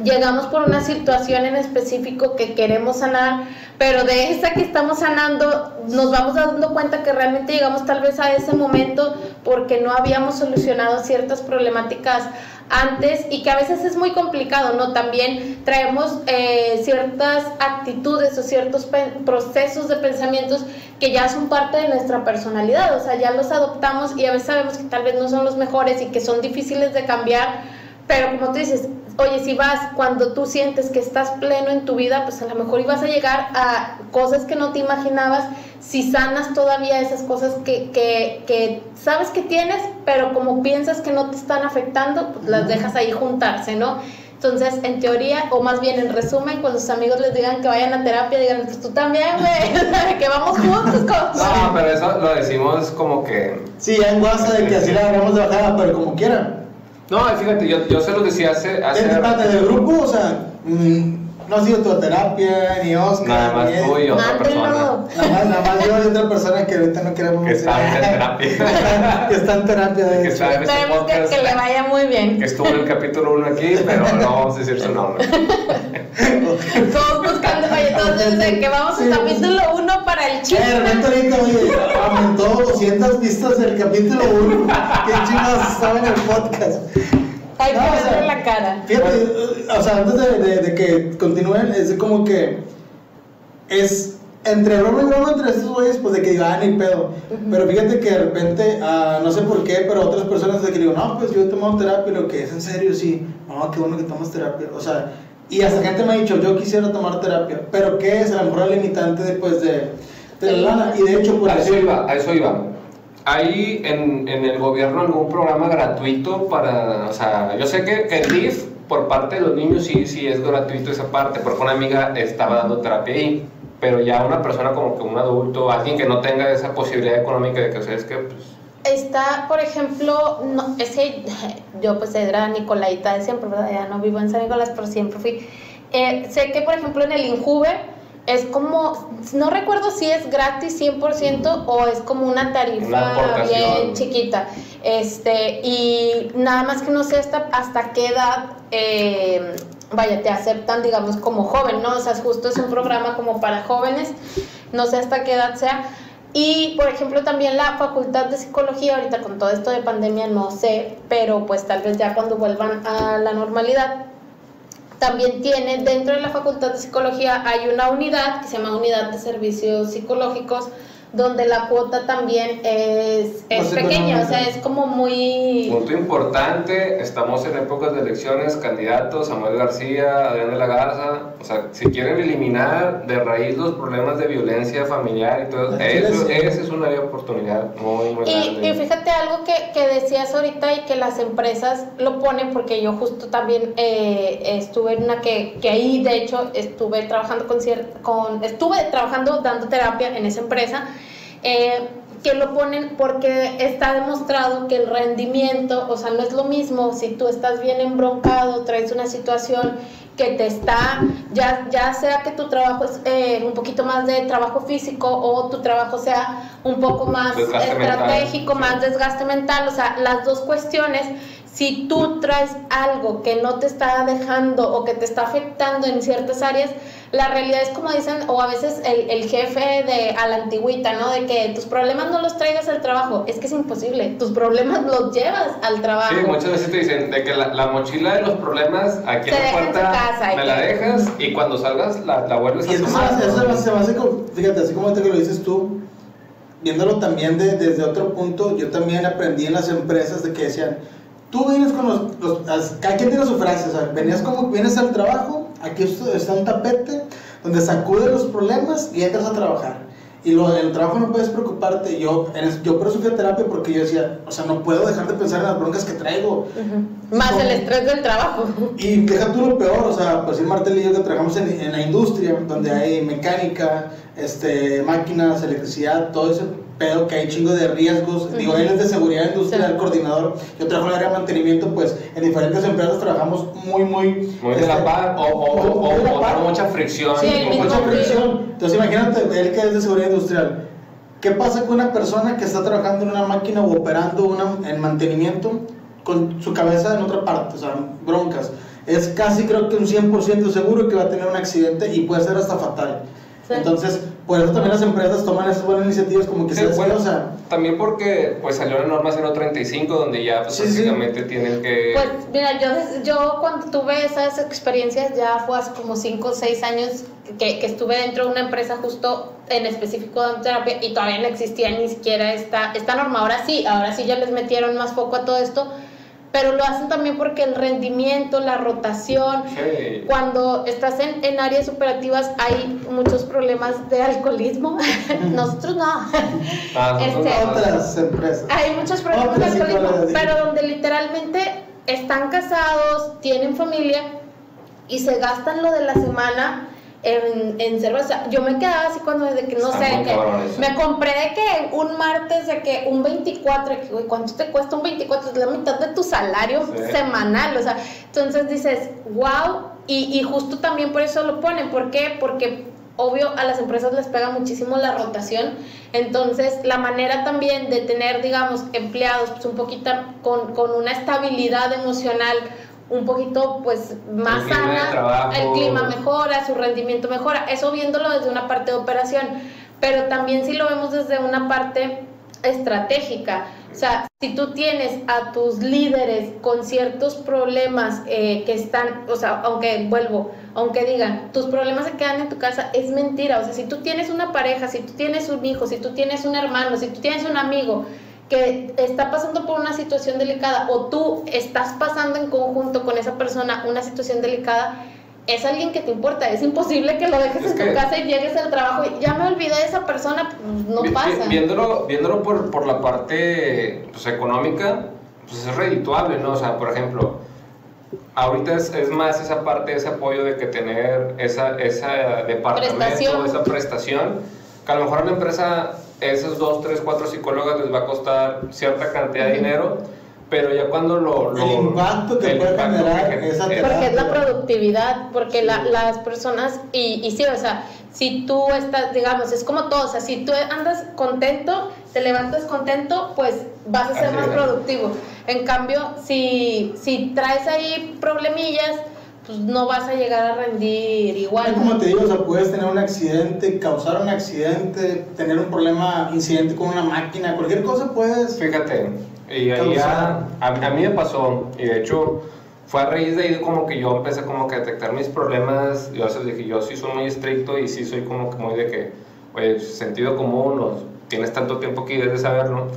Speaker 3: llegamos por una situación en específico que queremos sanar, pero de esa que estamos sanando nos vamos dando cuenta que realmente llegamos tal vez a ese momento porque no habíamos solucionado ciertas problemáticas antes y que a veces es muy complicado, ¿no? También traemos eh, ciertas actitudes o ciertos procesos de pensamientos que ya son parte de nuestra personalidad, o sea, ya los adoptamos y a veces sabemos que tal vez no son los mejores y que son difíciles de cambiar, pero como tú dices, oye, si vas cuando tú sientes que estás pleno en tu vida, pues a lo mejor ibas a llegar a cosas que no te imaginabas, si sanas todavía esas cosas que, que, que sabes que tienes, pero como piensas que no te están afectando, pues las dejas ahí juntarse, ¿no? Entonces, en teoría, o más bien en resumen, cuando sus amigos les digan que vayan a terapia, digan, pues tú también, güey, [laughs] que vamos juntos. Con...
Speaker 1: No, [laughs] pero eso lo decimos como que...
Speaker 2: Sí, ya en WhatsApp de que así la agarramos de bajada, pero como quieran.
Speaker 1: No, fíjate, yo, yo se lo decía hace... hace...
Speaker 2: ¿Es parte grupo? O sea, mm, no has ido tú a terapia, ni Oscar.
Speaker 1: Nada más tú y otra persona.
Speaker 2: Nada más, nada más yo y otra persona que ahorita no queremos
Speaker 1: Que está en [laughs] terapia.
Speaker 2: que está en terapia, de
Speaker 1: que
Speaker 2: hecho.
Speaker 1: está en este
Speaker 3: Esperemos que,
Speaker 1: podcast.
Speaker 3: que le vaya muy bien.
Speaker 1: Que estuvo en el capítulo 1 aquí, pero no vamos a decir su nombre.
Speaker 3: Todos buscando, oye, desde que vamos al
Speaker 2: Sí.
Speaker 3: capítulo 1 para el
Speaker 2: Eh,
Speaker 3: chisme.
Speaker 2: repente ahorita, oye, aumentó 200 vistas del capítulo 1. Qué chingados estaba en el podcast.
Speaker 3: Hay que
Speaker 2: No, o sea,
Speaker 3: la cara.
Speaker 2: Fíjate, o sea, antes de, de- de que continúen, es como que es entre broma y broma entre estos güeyes, pues de que digo, ah, ni pedo. Pero fíjate que de repente, ah, no sé por qué, pero otras personas de que digo, no, pues yo he tomado terapia, lo que es en serio, sí. No, qué bueno que tomas terapia. O sea, y hasta gente me ha dicho, yo quisiera tomar terapia. Pero ¿qué es? A lo mejor la limitante después de, de la lana. Y de hecho, por
Speaker 1: A eso
Speaker 2: decir,
Speaker 1: iba, a eso iba. ¿Hay en, en el gobierno algún programa gratuito para, o sea, yo sé que, que el DIF por parte de los niños sí, sí es gratuito esa parte, porque una amiga estaba dando terapia ahí, pero ya una persona como que un adulto, alguien que no tenga esa posibilidad económica de que, o sea, es que, pues,
Speaker 3: Está, por ejemplo, no, es que [laughs] yo pues era Nicolaita de siempre, ¿verdad? Ya no vivo en San Nicolás, pero siempre fui. Eh, sé que, por ejemplo, en el Injuve es como, no recuerdo si es gratis 100% o es como una tarifa bien chiquita. Este, y nada más que no sé hasta, hasta qué edad, eh, vaya, te aceptan, digamos, como joven, ¿no? O sea, justo es un programa como para jóvenes, no sé hasta qué edad sea. Y, por ejemplo, también la Facultad de Psicología, ahorita con todo esto de pandemia, no sé, pero pues tal vez ya cuando vuelvan a la normalidad, también tiene, dentro de la Facultad de Psicología hay una unidad que se llama Unidad de Servicios Psicológicos, donde la cuota también es, es pequeña, o sea, es como muy...
Speaker 1: punto importante, estamos en épocas de elecciones, candidatos, Samuel García, Adrián de la Garza, o sea, si quieren eliminar de raíz los problemas de violencia familiar y todo
Speaker 2: Así
Speaker 1: eso,
Speaker 2: es.
Speaker 1: esa es una oportunidad muy, muy
Speaker 3: Y,
Speaker 1: grande.
Speaker 3: y fíjate algo que, que decías ahorita y que las empresas lo ponen, porque yo justo también eh, estuve en una que, que ahí, de hecho, estuve trabajando con, cier- con, estuve trabajando dando terapia en esa empresa, eh, que lo ponen porque está demostrado que el rendimiento, o sea, no es lo mismo si tú estás bien embroncado, traes una situación que te está, ya, ya sea que tu trabajo es eh, un poquito más de trabajo físico o tu trabajo sea un poco más
Speaker 1: Desgaste mental.
Speaker 3: estratégico, más desgaste mental, o sea, las dos cuestiones, si tú traes algo que no te está dejando o que te está afectando en ciertas áreas, la realidad es como dicen, o a veces el, el jefe de a la antigüita, ¿no? De que tus problemas no los traigas al trabajo, es que es imposible, tus problemas los llevas al trabajo.
Speaker 1: Sí, muchas veces te dicen de que la, la mochila de los problemas aquí en la puerta
Speaker 3: casa, y
Speaker 1: me la dejas y cuando salgas la, la vuelves
Speaker 2: Y
Speaker 1: a tomar.
Speaker 2: eso se me hace- como, fíjate, así como ahorita que lo dices tú, viéndolo también de- desde otro punto, yo también aprendí en las empresas de que decían, tú vienes con los, los- cada quien tiene su frase, o sea, venías como, vienes al trabajo, aquí esto- está un tapete donde sacudes los problemas y entras a trabajar. Y lo del trabajo no puedes preocuparte. Yo, en yo por eso fui a terapia porque yo decía, o sea, no puedo dejar de pensar en las broncas que traigo.
Speaker 3: Más el estrés del trabajo. [laughs]
Speaker 2: Y deja tú lo peor, o sea, pues el Martel y yo que trabajamos en, en la industria, donde hay mecánica, este, máquinas, electricidad, todo ese pedo que hay chingo de riesgos. Digo, él es de seguridad industrial,
Speaker 3: Sí.
Speaker 2: coordinador. Yo trabajo en el área de mantenimiento, pues en diferentes empresas trabajamos muy, muy...
Speaker 1: Muy de la
Speaker 2: este,
Speaker 1: par o, o, o,
Speaker 2: de la
Speaker 1: o
Speaker 2: par.
Speaker 1: con mucha fricción.
Speaker 3: Sí,
Speaker 2: Mucha fricción. Entonces imagínate, él que es de seguridad industrial. ¿Qué pasa con una persona que está trabajando en una máquina o operando una, en mantenimiento con su cabeza en otra parte? O sea, broncas. Es casi creo que un 100% seguro que va a tener un accidente y puede ser hasta fatal.
Speaker 3: Sí.
Speaker 2: Entonces, por eso también las empresas toman esas buenas iniciativas como que
Speaker 1: Sí,
Speaker 2: se
Speaker 1: bueno,
Speaker 2: o sea,
Speaker 1: También porque pues salió la norma 035 donde ya pues,
Speaker 2: Sí, sí.
Speaker 1: prácticamente tienen que...
Speaker 3: Pues mira, yo, yo cuando tuve esas experiencias ya fue hace como 5 o 6 años que, que estuve dentro de una empresa justo en específico de terapia y todavía no existía ni siquiera esta, esta norma. Ahora sí, ahora sí ya les metieron más foco a todo esto, pero lo hacen también porque el rendimiento, la rotación,
Speaker 1: Sí.
Speaker 3: cuando estás en, en áreas operativas hay muchos problemas de alcoholismo. [laughs] Nosotros no.
Speaker 1: Ah,
Speaker 3: Este-
Speaker 2: otras empresas.
Speaker 3: Hay muchos problemas
Speaker 2: Otras
Speaker 3: de alcoholismo, pero donde literalmente están casados, tienen familia y se gastan lo de la semana en, en cerveza. Yo me quedaba así cuando desde que no
Speaker 1: Está
Speaker 3: sé, que me compré de que un martes de que un 24, que güey, ¿cuánto te cuesta un 24? Es la mitad de tu salario
Speaker 1: Sí.
Speaker 3: semanal, o sea, entonces dices, wow, y, y justo también por eso lo ponen, ¿por qué? Porque obvio a las empresas les pega muchísimo la rotación, entonces la manera también de tener, digamos, empleados pues un poquito con, con una estabilidad emocional un poquito pues más
Speaker 1: El
Speaker 3: sana, el clima mejora, su rendimiento mejora, eso viéndolo desde una parte de operación, pero también si lo vemos desde una parte estratégica, o sea, si tú tienes a tus líderes con ciertos problemas eh, que están, o sea, aunque vuelvo, aunque digan, tus problemas se quedan en tu casa, es mentira. O sea, si tú tienes una pareja, si tú tienes un hijo, si tú tienes un hermano, si tú tienes un amigo que está pasando por una situación delicada o tú estás pasando en conjunto con esa persona una situación delicada, es alguien que te importa. Es imposible que lo dejes
Speaker 1: Es
Speaker 3: en tu casa y llegues al trabajo y ya me olvidé de esa persona, pues, no
Speaker 1: Vi- vi-
Speaker 3: pasa.
Speaker 1: Viéndolo, viéndolo por, por la parte pues, económica, pues es redituable, ¿no? O sea, por ejemplo, ahorita es, es más esa parte, ese apoyo de que tener esa, esa departamento,
Speaker 3: Prestación.
Speaker 1: esa prestación, que a lo mejor la empresa esos dos, tres, cuatro psicólogos les va a costar cierta cantidad de dinero, pero ya cuando lo... lo-
Speaker 2: El impacto que
Speaker 1: el
Speaker 2: puede
Speaker 1: impacto
Speaker 2: generar
Speaker 1: que
Speaker 2: esa
Speaker 1: es-
Speaker 3: Porque es la
Speaker 2: terapia.
Speaker 3: productividad, porque la- las personas, y, y sí, o sea, si tú estás, digamos, es como todo, o sea, si tú andas contento, te levantas contento, pues vas a ser
Speaker 1: Así
Speaker 3: más
Speaker 1: es.
Speaker 3: productivo. En cambio, si, si traes ahí problemillas, pues no vas a llegar a rendir
Speaker 2: Es
Speaker 3: igual.
Speaker 2: como te digo, o sea, puedes tener un accidente, causar un accidente, tener un problema, incidente con una máquina, cualquier cosa puedes.
Speaker 1: Fíjate, y ahí ya, a, a mí me pasó, y de hecho fue a raíz de ahí como que yo empecé como que a detectar mis problemas, yo a veces dije, yo sí soy muy estricto y sí soy como que muy de que, oye, sentido común, o tienes tanto tiempo que debes de saberlo.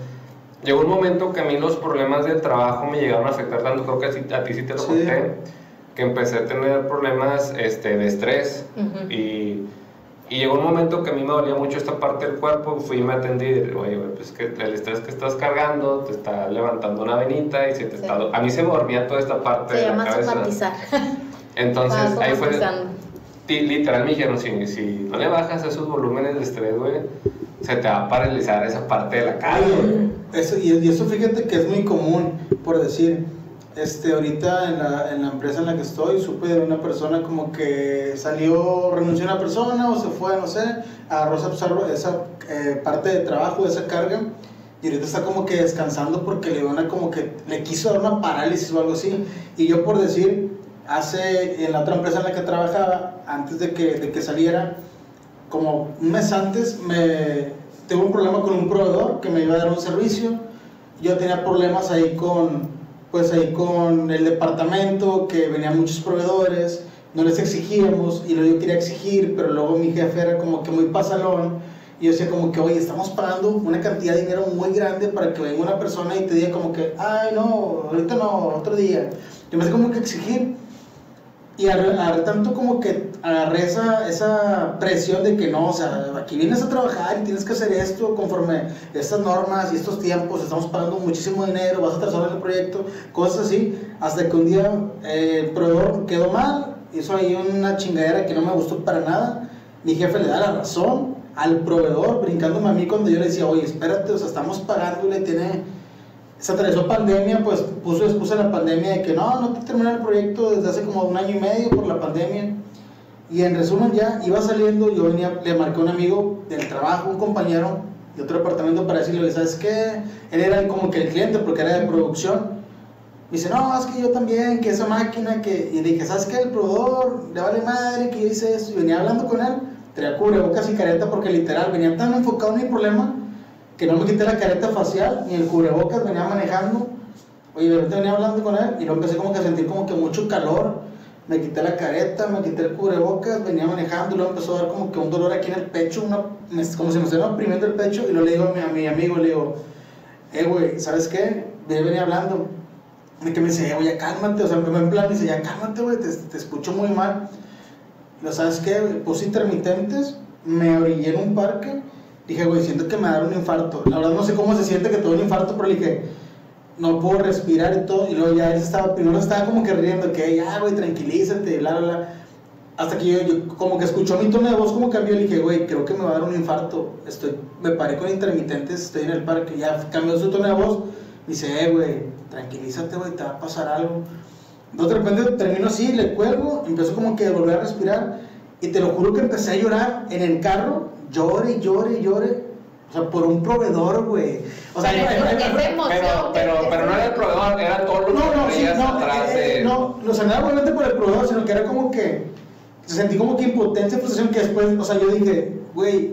Speaker 1: Llegó un momento que a mí los problemas del trabajo me llegaron a afectar tanto, creo que a ti- a ti sí te lo
Speaker 2: Sí.
Speaker 1: conté, que empecé a tener problemas este, de estrés,
Speaker 3: Ujú.
Speaker 1: y, y llegó un momento que a mí me dolía mucho esta parte del cuerpo, fui y me atendí, y dije, oye, pues que el estrés que estás cargando te está levantando una venita y se te
Speaker 3: Sí.
Speaker 1: está... A mí se me dormía toda esta parte
Speaker 3: Se
Speaker 1: de la
Speaker 3: llama
Speaker 1: cabeza.
Speaker 3: somatizar.
Speaker 1: Entonces, ahí fue... Literal me dijeron, si, si no le bajas esos volúmenes de estrés, güey, se te va a paralizar esa parte de la cara,
Speaker 2: eso, y eso fíjate que es muy común, por decir, este, ahorita en la, en la empresa en la que estoy, supe de una persona como que salió, renunció a una persona o se fue, no sé, agarró esa, esa- eh, parte de trabajo, esa carga, y ahorita está como que descansando porque le una como que le quiso dar una parálisis o algo así. Y yo por decir, hace, en la otra empresa en la que trabajaba, antes de que, de que saliera, como un mes antes me tuve un problema con un proveedor que me iba a dar un servicio. Yo tenía problemas ahí con, pues ahí con el departamento, que venían muchos proveedores, no les exigíamos y luego yo quería exigir, pero luego mi jefe era como que muy pasalón. Y yo decía como que, oye, estamos pagando una cantidad de dinero muy grande para que venga una persona y te diga como que, ay, no, ahorita no, otro día. Yo me hacía como que exigir. Y agarré, agarré tanto como que agarré esa, esa presión de que no, o sea, aquí vienes a trabajar y tienes que hacer esto conforme estas normas y estos tiempos, estamos pagando muchísimo dinero, vas a atrasar el proyecto, cosas así, hasta que un día eh, el proveedor quedó mal, hizo ahí una chingadera que no me gustó para nada, mi jefe le da la razón al proveedor, brincándome a mí cuando yo le decía, oye, espérate, o sea, estamos pagándole, tiene se atravesó pandemia, pues puso excusa la pandemia de que no, no te terminó el proyecto desde hace como un año y medio por la pandemia. Y en resumen ya iba saliendo, yo venía, le marqué a un amigo del trabajo, un compañero de otro departamento para decirle, ¿sabes qué? Él era como que el cliente porque era de producción. Me dice, no, es que yo también, que esa máquina, que... Y dije, ¿sabes qué? El proveedor le vale madre, que yo hice eso. Y venía hablando con él, traía cubrebocas y careta porque literal venía tan enfocado en mi problema que no me quité la careta facial ni el cubrebocas, venía manejando. Oye, de repente venía hablando con él y luego empecé como que a sentir como que mucho calor. Me quité la careta, me quité el cubrebocas, venía manejando y luego empezó a dar como que un dolor aquí en el pecho, una, como si me estuviera oprimiendo el pecho. Y luego le digo a mi, a mi amigo, le digo, eh, güey, ¿sabes qué? Yo venía hablando. Y que me dice, eh, güey, ya cálmate. O sea, me en plan, me dice, ya cálmate, güey, te, te escucho muy mal. Lo sabes qué, puse intermitentes, me orillé en un parque. Dije, güey, siento que me dar un infarto. La verdad no sé cómo se siente que tuve un infarto, pero dije, no puedo respirar y todo. Y luego ya él estaba, primero estaba como que riendo, que ya, güey, tranquilízate, bla, bla, bla. Hasta que yo, yo como que escuchó mi tono de voz como cambió, le dije, güey, creo que me va a dar un infarto. Estoy, me paré con intermitentes, estoy en el parque, ya cambió su tono de voz. Me dice, eh, güey, tranquilízate, güey, te va a pasar algo. De repente termino así, le cuelgo, empiezo como que a volver a respirar. Y te lo juro que empecé a llorar en el carro, llore, llore, llore. O sea, por un proveedor, güey. O sea,
Speaker 3: Pero
Speaker 2: eh, eh,
Speaker 1: Pero,
Speaker 3: que-
Speaker 1: pero, no era el proveedor, era todo lo que
Speaker 2: no, no, sí, no,
Speaker 1: atrás
Speaker 2: eh,
Speaker 1: de...
Speaker 2: no, no, o sea, no era realmente por el proveedor, sino que era como que, se sentí como que impotencia, frustración, que después, o sea, yo dije, güey,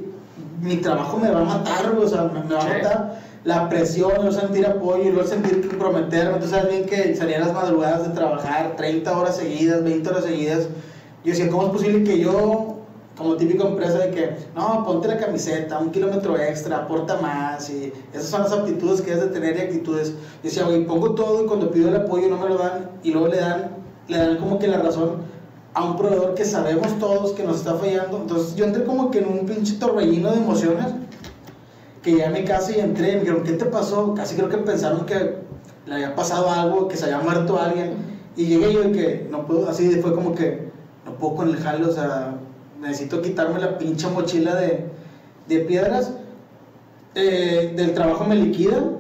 Speaker 2: mi trabajo me va a matar, güey, o sea, me, me va a
Speaker 1: Sí.
Speaker 2: matar la presión, no sentir apoyo, el no sentir comprometerme, tú sabes bien que salía a las madrugadas de trabajar 30 horas seguidas, 20 horas seguidas, yo decía, ¿cómo es posible que yo, como típico empresa de que, no, ponte la camiseta, un kilómetro extra, aporta más, y esas son las aptitudes que debes de tener y actitudes. Yo decía, güey, pongo todo y cuando pido el apoyo no me lo dan, y luego le dan, le dan como que la razón a un proveedor que sabemos todos que nos está fallando. Entonces yo entré como que en un pinche torbellino de emociones, que llegué a mi casa y entré, y me dijeron, ¿qué te pasó? Casi creo que pensaron que le había pasado algo, que se había muerto alguien. Y llegué yo y que no puedo, así fue como que no puedo con el jale, o sea, necesito quitarme la pinche mochila de, de piedras. Eh, del trabajo me liquidan,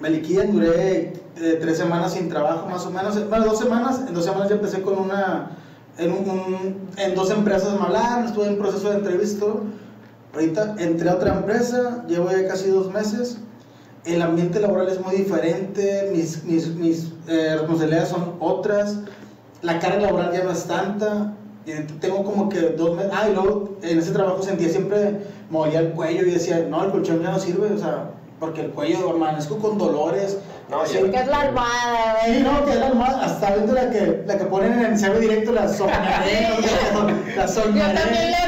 Speaker 2: me liquidan, duré eh, tres semanas sin trabajo más o menos, bueno, dos semanas, en dos semanas ya empecé con una, en, un- un- en dos empresas me hablaron, estuve en proceso de entrevista, ahorita entré a otra empresa, llevo ya casi dos meses, el ambiente laboral es muy diferente, mis, mis, mis eh, responsabilidades son otras, la carga laboral ya no es tanta, y tengo como que dos meses, ah, y luego en ese trabajo sentía siempre, me dolía el cuello y decía, no, el colchón ya no sirve, o sea, porque el cuello amanezco con dolores.
Speaker 1: No, ya-
Speaker 3: Que es la almohada,
Speaker 2: Sí,
Speaker 3: güey.
Speaker 2: no, que es la almohada, hasta viendo la que, la que ponen en el CB directo, la [laughs] soñaré, [laughs] la
Speaker 3: Yo
Speaker 2: soñaré.
Speaker 3: también le he buscado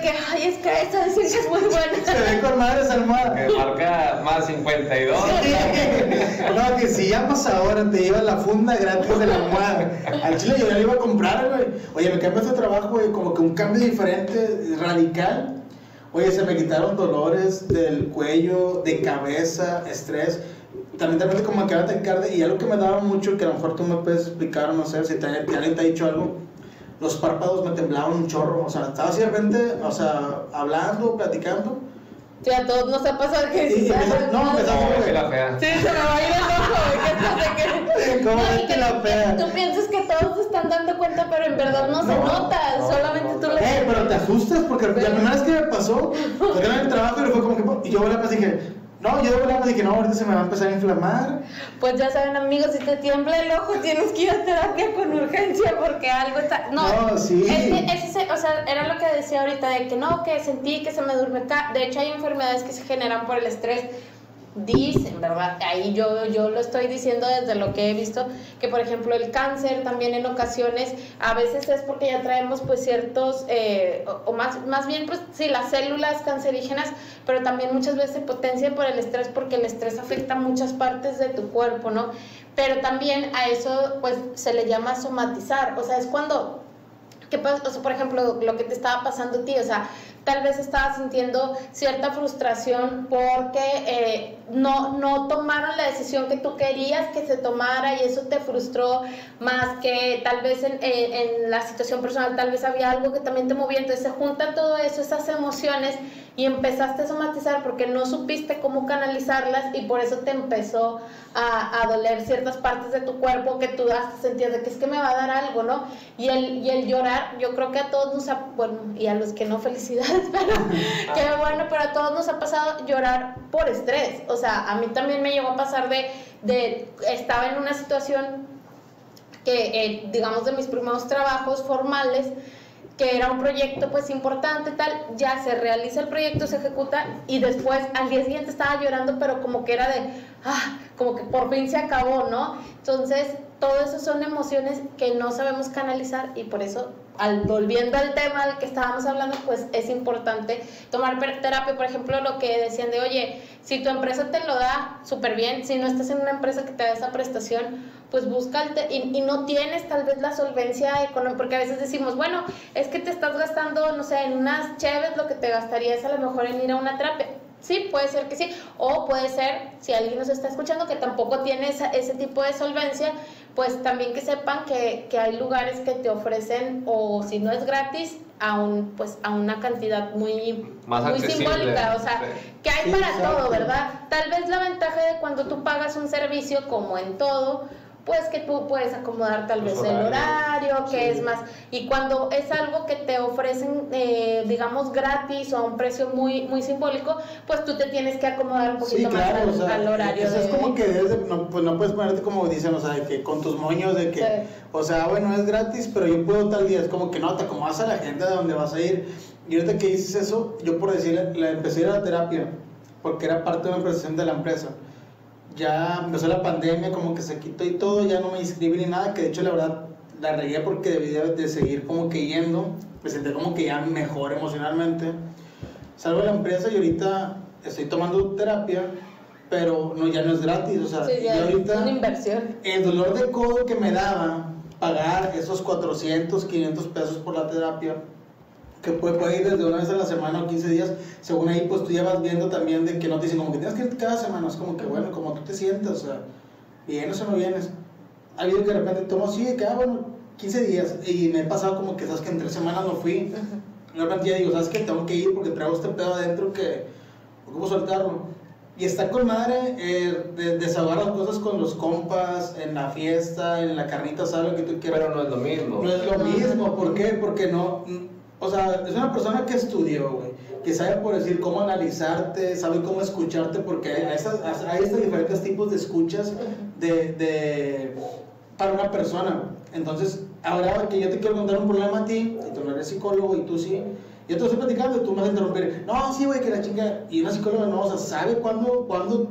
Speaker 3: de que, ay, es que esta que es muy buena.
Speaker 2: Se ve con madre esa almohada.
Speaker 1: Que marca más 52. [laughs]
Speaker 2: No, que si llamas ahora te llevas la funda gratis de la almohada. Al chile yo ya la iba a comprar, güey. Oye, me cambié este trabajo, güey, como que un cambio diferente, radical. Oye, se me quitaron dolores del cuello, de cabeza, estrés. También de repente como que era taquicardia y algo que me daba mucho, que a lo mejor tú me puedes explicar, no sé, si te, alguien te ha dicho algo, los párpados me temblaban un chorro, o sea, estaba así de repente, o sea, hablando, platicando,
Speaker 3: Sí, a todos nos ha pasado que
Speaker 2: Y- y
Speaker 3: sí,
Speaker 2: empezó- no, empezó-
Speaker 1: No, que la fea.
Speaker 3: Sí, se me va a ir el ojo, güey, que se quede.
Speaker 2: ¿Cómo
Speaker 3: y
Speaker 2: que la fea?
Speaker 3: Tú piensas que todos se están dando cuenta, pero en verdad no, se
Speaker 1: No,
Speaker 3: nota,
Speaker 1: no,
Speaker 3: solamente
Speaker 1: no,
Speaker 3: tú lo
Speaker 2: Eh, pero te asustas porque la primera vez que me pasó, [laughs] fue en el trabajo y fue como que. Y yo volé pues dije, no, yo de volada dije, no, ahorita se me va a empezar a inflamar.
Speaker 3: Pues ya saben amigos, si te tiembla el ojo tienes que ir a terapia con urgencia porque algo está... No,
Speaker 2: No, sí.
Speaker 3: Es que ese se- o sea, era lo que decía ahorita de que no, que sentí que se me duerme acá. De hecho hay enfermedades que se generan por el estrés. Dicen, ¿verdad? Ahí yo, yo lo estoy diciendo desde lo que he visto, que por ejemplo el cáncer también en ocasiones, a veces es porque ya traemos pues ciertos, eh, o, más, más bien pues sí, las células cancerígenas, pero también muchas veces se potencia por el estrés porque el estrés afecta muchas partes de tu cuerpo, ¿no? Pero también a eso pues se le llama somatizar, o sea, es cuando ¿Qué pasa? O sea, por ejemplo, lo que te estaba pasando a ti, o sea, tal vez estabas sintiendo cierta frustración porque eh, no, no tomaron la decisión que tú querías que se tomara y eso te frustró más que tal vez en, en- la situación personal, tal vez había algo que también te movía, entonces se junta todo eso, esas emociones y empezaste a somatizar porque no supiste cómo canalizarlas y por eso te empezó a, a doler ciertas partes de tu cuerpo que tú hasta sentías de que es que me va a dar algo, ¿no? Y el, y el llorar, yo creo que a todos nos bueno, y a los que no [laughs] pero que bueno, pero a todos nos ha pasado llorar por estrés, o sea, a mí también me llegó a pasar de, de estaba en una situación que, eh, digamos, de mis primeros trabajos formales, que era un proyecto pues importante, tal, ya se realiza el proyecto, se ejecuta y después al día siguiente estaba llorando, pero como que era de, ah, como que por fin se acabó, ¿no? Entonces, todo eso son emociones que no sabemos canalizar y por eso, al, volviendo al tema del que estábamos hablando, pues es importante tomar terapia, por ejemplo, lo que decían de, oye, si tu empresa te lo da súper bien, si no estás en una empresa que te da esa prestación, pues busca y, y no tienes tal vez la solvencia económica, porque a veces decimos, bueno, es que te estás gastando, no sé, en unas cheves lo que te gastarías a lo mejor en ir a una terapia. Sí, puede ser que sí. O puede ser, si alguien nos está escuchando que tampoco tiene ese tipo de solvencia, pues también que sepan que, que, hay lugares que te ofrecen, o si no es gratis, a, un, pues, a una cantidad muy, muy simbólica. O sea, que hay para todo, ¿verdad? Tal vez la ventaja de cuando tú pagas un servicio, como en todo, pues que tú puedes acomodar tal vez el horario, que es más, y cuando es algo que te ofrecen, eh, digamos, gratis o a un precio muy, muy simbólico, pues tú te tienes que acomodar un poquito más al, horario.
Speaker 2: Eso es como que no, pues no puedes ponerte como dicen, o sea, que con tus moños de que, o sea, bueno, es gratis, pero yo puedo tal día, es como que no, te acomodas a la gente de donde vas a ir. Y ahorita que dices eso, yo por decirle, la empecé a ir a la terapia, porque era parte de una presentación de la empresa ya empezó la pandemia, como que se quitó y todo, ya no me inscribí ni nada, que de hecho la verdad la regué porque debía de seguir como que yendo, me senté como que ya mejor emocionalmente. Salgo de la empresa y ahorita estoy tomando terapia, pero no, ya no es gratis, o sea,
Speaker 3: y ahorita... Es una inversión.
Speaker 2: El dolor de codo que me daba pagar esos 400, 500 pesos por la terapia, que puede, puede, ir desde una vez a la semana o 15 días, según ahí pues tú ya vas viendo también de que no te dicen como que tienes que ir cada semana, es como que bueno, como tú te sientas, o sea, vienes o no vienes. Ha habido que de repente tomo, sí, que ah, bueno, 15 días, y me he pasado como que sabes que en tres semanas no fui, y de repente ya digo, sabes que tengo que ir porque traigo este pedo adentro que, ¿cómo soltarlo? Y está con madre eh, de, desahogar las cosas con los compas, en la fiesta, en la carnita, ¿sabes lo que tú quieras?
Speaker 1: Pero no es lo mismo.
Speaker 2: No es lo mismo, ¿por qué? Porque no o sea, es una persona que estudió, güey, que sabe por decir cómo analizarte, sabe cómo escucharte, porque hay, estas, hay estos diferentes tipos de escuchas de, de, para una persona. Entonces, ahora que yo te quiero contar un problema a ti, y tú no eres psicólogo y tú sí, yo te estoy platicando y tú me vas a interrumpir. No, sí, güey, que la chinga. Y una psicóloga no, o sea, sabe cuándo, cuándo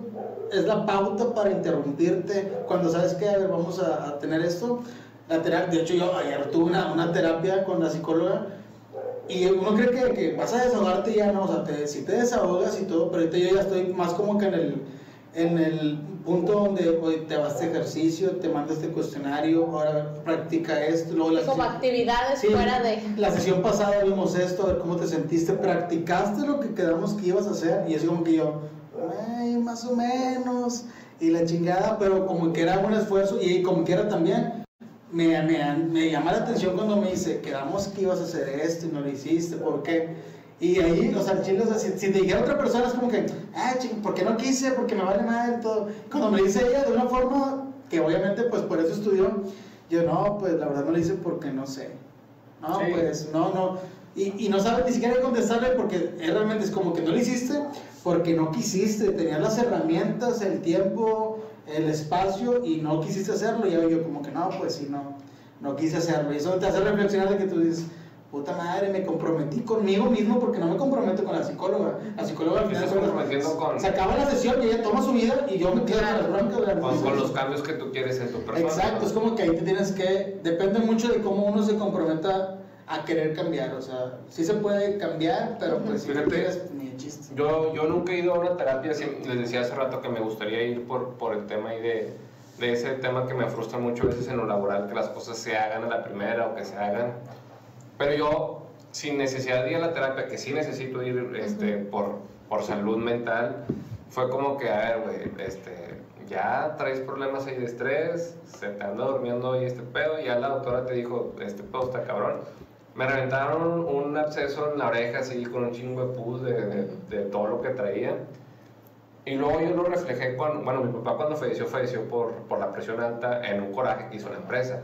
Speaker 2: es la pauta para interrumpirte, cuando sabes que, a ver, vamos a, a tener esto. La terapia, de hecho, yo ayer tuve una, una terapia con la psicóloga y uno cree que, que, vas a desahogarte ya, no, o sea, te, si te desahogas y todo, pero ahorita yo ya estoy más como que en el, en el punto donde te vas de ejercicio, te mandas este cuestionario, ahora practica esto, luego
Speaker 3: la Como actividades fuera de...
Speaker 2: La sesión pasada vimos esto, a ver cómo te sentiste, practicaste lo que quedamos que ibas a hacer, y es como que yo, ay, más o menos, y la chingada, pero como que era un esfuerzo, y como que era también, me, me, me, llama la atención cuando me dice, quedamos que ibas a hacer esto y no lo hiciste, ¿por qué? Y ahí, o sea, chiles, si, si, te dijera otra persona, es como que, ah, ching, ¿por qué no quise? Porque me vale mal todo. Cuando me dice ella de una forma que obviamente, pues por eso estudió, yo no, pues la verdad no lo hice porque no sé. No, pues no, no. Y, y, no sabe ni siquiera contestarle porque realmente es como que no lo hiciste porque no quisiste, tenías las herramientas, el tiempo, el espacio y no quisiste hacerlo. Y yo como que no, pues sí, no, no quise hacerlo. Y eso te hace reflexionar de que tú dices, puta madre, me comprometí conmigo mismo porque no me comprometo con la psicóloga. La psicóloga al
Speaker 1: final con...
Speaker 2: se acaba la sesión y ella toma su vida y yo me quedo con las
Speaker 1: broncas. Con, con, los cambios que tú quieres en tu persona.
Speaker 2: Exacto, es como que ahí te tienes que, depende mucho de cómo uno se comprometa a querer cambiar, o sea, sí se puede cambiar, pero pues si Fíjate, ni chiste.
Speaker 1: Yo, yo nunca he ido a una terapia, les decía hace rato que me gustaría ir por, por el tema ahí de, de ese tema que me frustra mucho a veces en lo laboral, que las cosas se hagan a la primera o que se hagan. Pero yo, sin necesidad de ir a la terapia, que sí necesito ir este, por, por salud mental, fue como que, a ver, güey, este, ya traes problemas ahí de estrés, se te anda durmiendo ahí este pedo, y ya la doctora te dijo, este pedo está cabrón me reventaron un absceso en la oreja así con un chingo de pus de, de, todo lo que traía. Y luego yo lo reflejé cuando, bueno, mi papá cuando falleció, falleció por, por la presión alta en un coraje que hizo la empresa.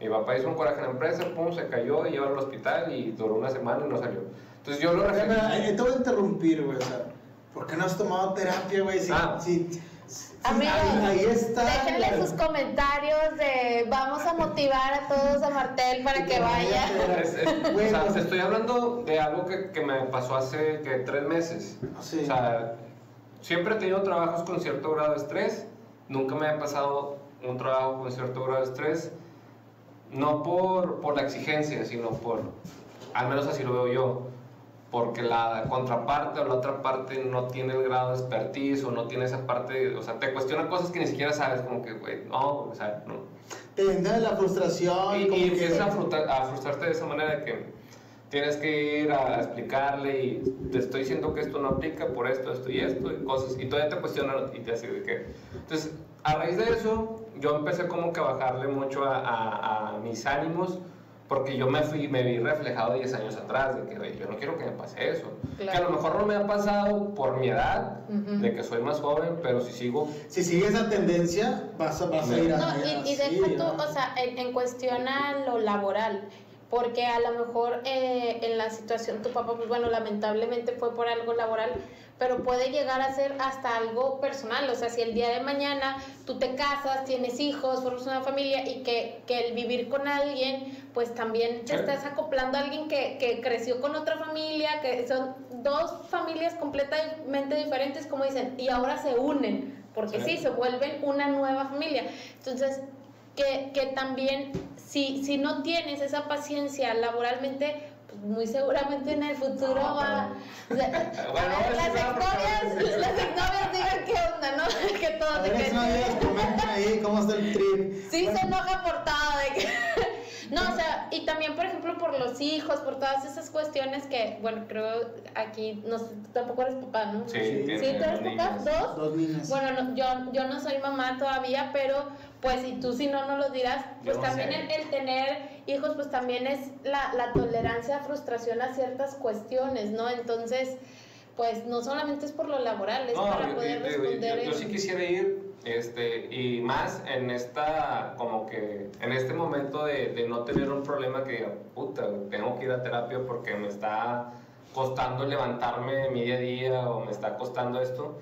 Speaker 1: Mi papá hizo un coraje en la empresa, pum, se cayó y llevó al hospital y duró una semana y no salió. Entonces yo lo reflejé.
Speaker 2: Te voy a interrumpir, güey, o sea, ¿por qué no has tomado terapia, güey? Si, ah. si,
Speaker 3: Amigos, ahí, está. Déjenle sus comentarios de vamos a motivar a todos a Martel para que, vaya.
Speaker 1: o sea, estoy hablando de algo que, que me pasó hace que tres meses. O sea, siempre he tenido trabajos con cierto grado de estrés. Nunca me ha pasado un trabajo con cierto grado de estrés. No por, por la exigencia, sino por, al menos así lo veo yo porque la contraparte o la otra parte no tiene el grado de expertise o no tiene esa parte, o sea, te cuestiona cosas que ni siquiera sabes, como que, güey, no, o sea, no.
Speaker 2: Te entra la frustración.
Speaker 1: Y, y empiezas a, frustrarte de esa manera de que tienes que ir a explicarle y te estoy diciendo que esto no aplica por esto, esto y esto y cosas. Y todavía te cuestionan y te hace de que... Entonces, a raíz de eso, yo empecé como que a bajarle mucho a, a, a mis ánimos porque yo me fui, me vi reflejado 10 años atrás, de que yo no quiero que me pase eso.
Speaker 3: Claro.
Speaker 1: Que a lo mejor no me ha pasado por mi edad,
Speaker 3: Ujú.
Speaker 1: de que soy más joven, pero si sigo...
Speaker 2: Si sigue esa tendencia, vas a, vas a ir a.
Speaker 3: No, y, y
Speaker 2: sí,
Speaker 3: deja tú,
Speaker 2: ¿no?
Speaker 3: o sea, en, en cuestión a lo laboral, porque a lo mejor eh, en la situación tu papá, pues bueno, lamentablemente fue por algo laboral, pero puede llegar a ser hasta algo personal, o sea, si el día de mañana tú te casas, tienes hijos, formas una familia y que, que el vivir con alguien, pues también te estás acoplando a alguien que, que creció con otra familia, que son dos familias completamente diferentes, como dicen, y ahora se unen, porque
Speaker 1: Sí.
Speaker 3: sí, se vuelven una nueva familia. Entonces, que, que también, si, si no tienes esa paciencia laboralmente, pues muy seguramente en el futuro
Speaker 1: No,
Speaker 3: va... o sea, [laughs]
Speaker 1: Bueno,
Speaker 3: a ver, las exnovias, las exnovias digan qué onda, ¿no? [laughs] que todo de
Speaker 2: ver,
Speaker 3: que...
Speaker 2: exnovias, comenten ahí cómo está el trip.
Speaker 3: Sí
Speaker 2: Bueno,
Speaker 3: se enoja por todo, de que... No, o sea, y también, por ejemplo, por los hijos, por todas esas cuestiones que, bueno, creo aquí, no sé, tú tampoco eres papá, ¿no?
Speaker 1: Sí,
Speaker 2: Sí,
Speaker 3: ¿Sí, tú eres
Speaker 1: dos
Speaker 3: papá? ¿Dos?
Speaker 2: Dos niñas.
Speaker 3: Bueno, no, yo, yo no soy mamá todavía, pero pues si tú si no no lo dirás, pues
Speaker 1: Yo
Speaker 3: también el, el tener hijos pues también es la, la tolerancia a frustración a ciertas cuestiones, ¿no? Entonces, pues no solamente es por lo laboral, es
Speaker 1: No,
Speaker 3: para
Speaker 1: yo,
Speaker 3: poder
Speaker 1: yo- yo-
Speaker 3: responder.
Speaker 1: yo sí quisiera ir, este, y más en esta, como que, en este momento de, de no tener un problema que diga, puta, tengo que ir a terapia porque me está costando levantarme mi día a día o me está costando esto.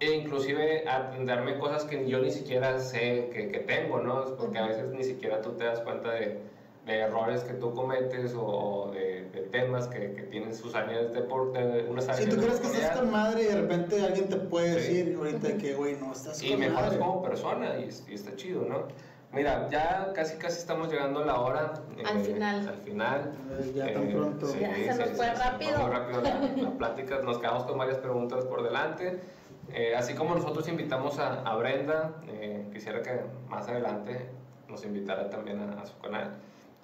Speaker 1: E inclusive atenderme cosas que yo ni siquiera sé que, que tengo, ¿no? Porque a veces ni siquiera tú te das cuenta de, de errores que tú cometes o de, de temas que, que tienen sus áreas de, por, de unas áreas
Speaker 2: Si tú crees que estás con madre y de repente alguien te puede
Speaker 1: Sí.
Speaker 2: decir ahorita que, güey, no estás
Speaker 1: y
Speaker 2: con
Speaker 1: mejoras
Speaker 2: madre.
Speaker 1: como persona y, y está chido, ¿no? Mira, ya casi casi estamos llegando a la hora. eh,
Speaker 3: Al final.
Speaker 1: Al final.
Speaker 2: Eh, Ya tan
Speaker 1: Eh,
Speaker 2: pronto.
Speaker 1: sí,
Speaker 3: Ya se nos fue
Speaker 1: sí,
Speaker 3: rápido.
Speaker 1: muy rápido la, [laughs] la plática. Nos quedamos con varias preguntas por delante. Eh, así como nosotros invitamos a, a Brenda, eh, quisiera que más adelante nos invitara también a, a su canal.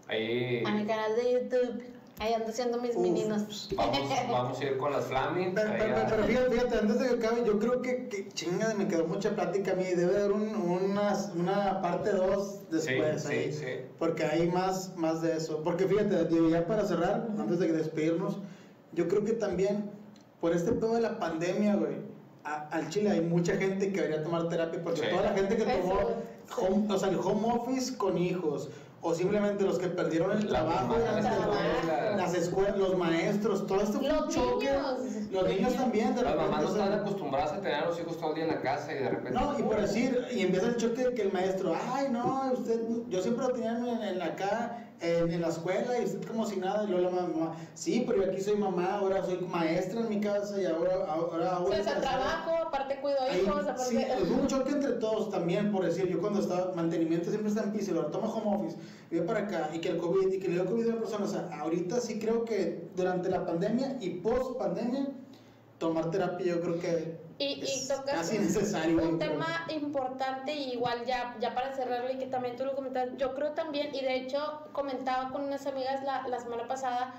Speaker 1: Ahí
Speaker 3: A mi canal de YouTube, ahí ando haciendo mis
Speaker 2: Uf.
Speaker 3: mininos.
Speaker 1: vamos, vamos a ir con las Flaming.
Speaker 2: Pero, pero, pero fíjate, fíjate, antes de que acabe, yo creo que, que chinga, me quedó mucha plática a mí. Debe haber un, unas- una parte 2 después
Speaker 1: sí,
Speaker 2: ahí.
Speaker 1: sí, sí.
Speaker 2: Porque hay más, más de eso. Porque fíjate, ya para cerrar, antes de despedirnos, yo creo que también por este pedo de la pandemia, güey, a- al Chile hay mucha gente que debería tomar terapia porque
Speaker 1: Sí.
Speaker 2: toda la gente que tomó home, o sea, el home office con hijos o simplemente los que perdieron el
Speaker 1: La
Speaker 2: trabajo,
Speaker 1: mamá,
Speaker 2: las,
Speaker 3: las
Speaker 2: escuelas, las escuelas, los maestros, todo esto fue un
Speaker 3: Los
Speaker 2: choque.
Speaker 3: niños.
Speaker 2: Los niños también, de
Speaker 1: Las
Speaker 2: repente.
Speaker 1: mamás no están acostumbradas a tener a los hijos todo el día en la casa y de repente.
Speaker 2: no, y por decir, y empieza el choque de que el maestro, ay, no, usted, yo siempre lo tenía en, en la acá, en, en la escuela, y usted como si nada, y luego la mamá, sí, pero yo aquí soy mamá, ahora soy maestra en mi casa, y ahora, ahora hago
Speaker 3: O sea, trabajo, aparte cuido hijos, aparte...
Speaker 2: sí, hubo un [laughs] choque entre todos también, por decir, yo cuando estaba, mantenimiento siempre está en piso, lo toma home office, y ve para acá, y que el COVID, y que le dio COVID a una persona, o sea, ahorita sí creo que durante la pandemia y post pandemia, tomar terapia yo creo que
Speaker 3: Y, y tocas un, un tema importante y igual ya, ya para cerrarlo y que también tú lo comentas, yo creo también, y de hecho comentaba con unas amigas la, la semana pasada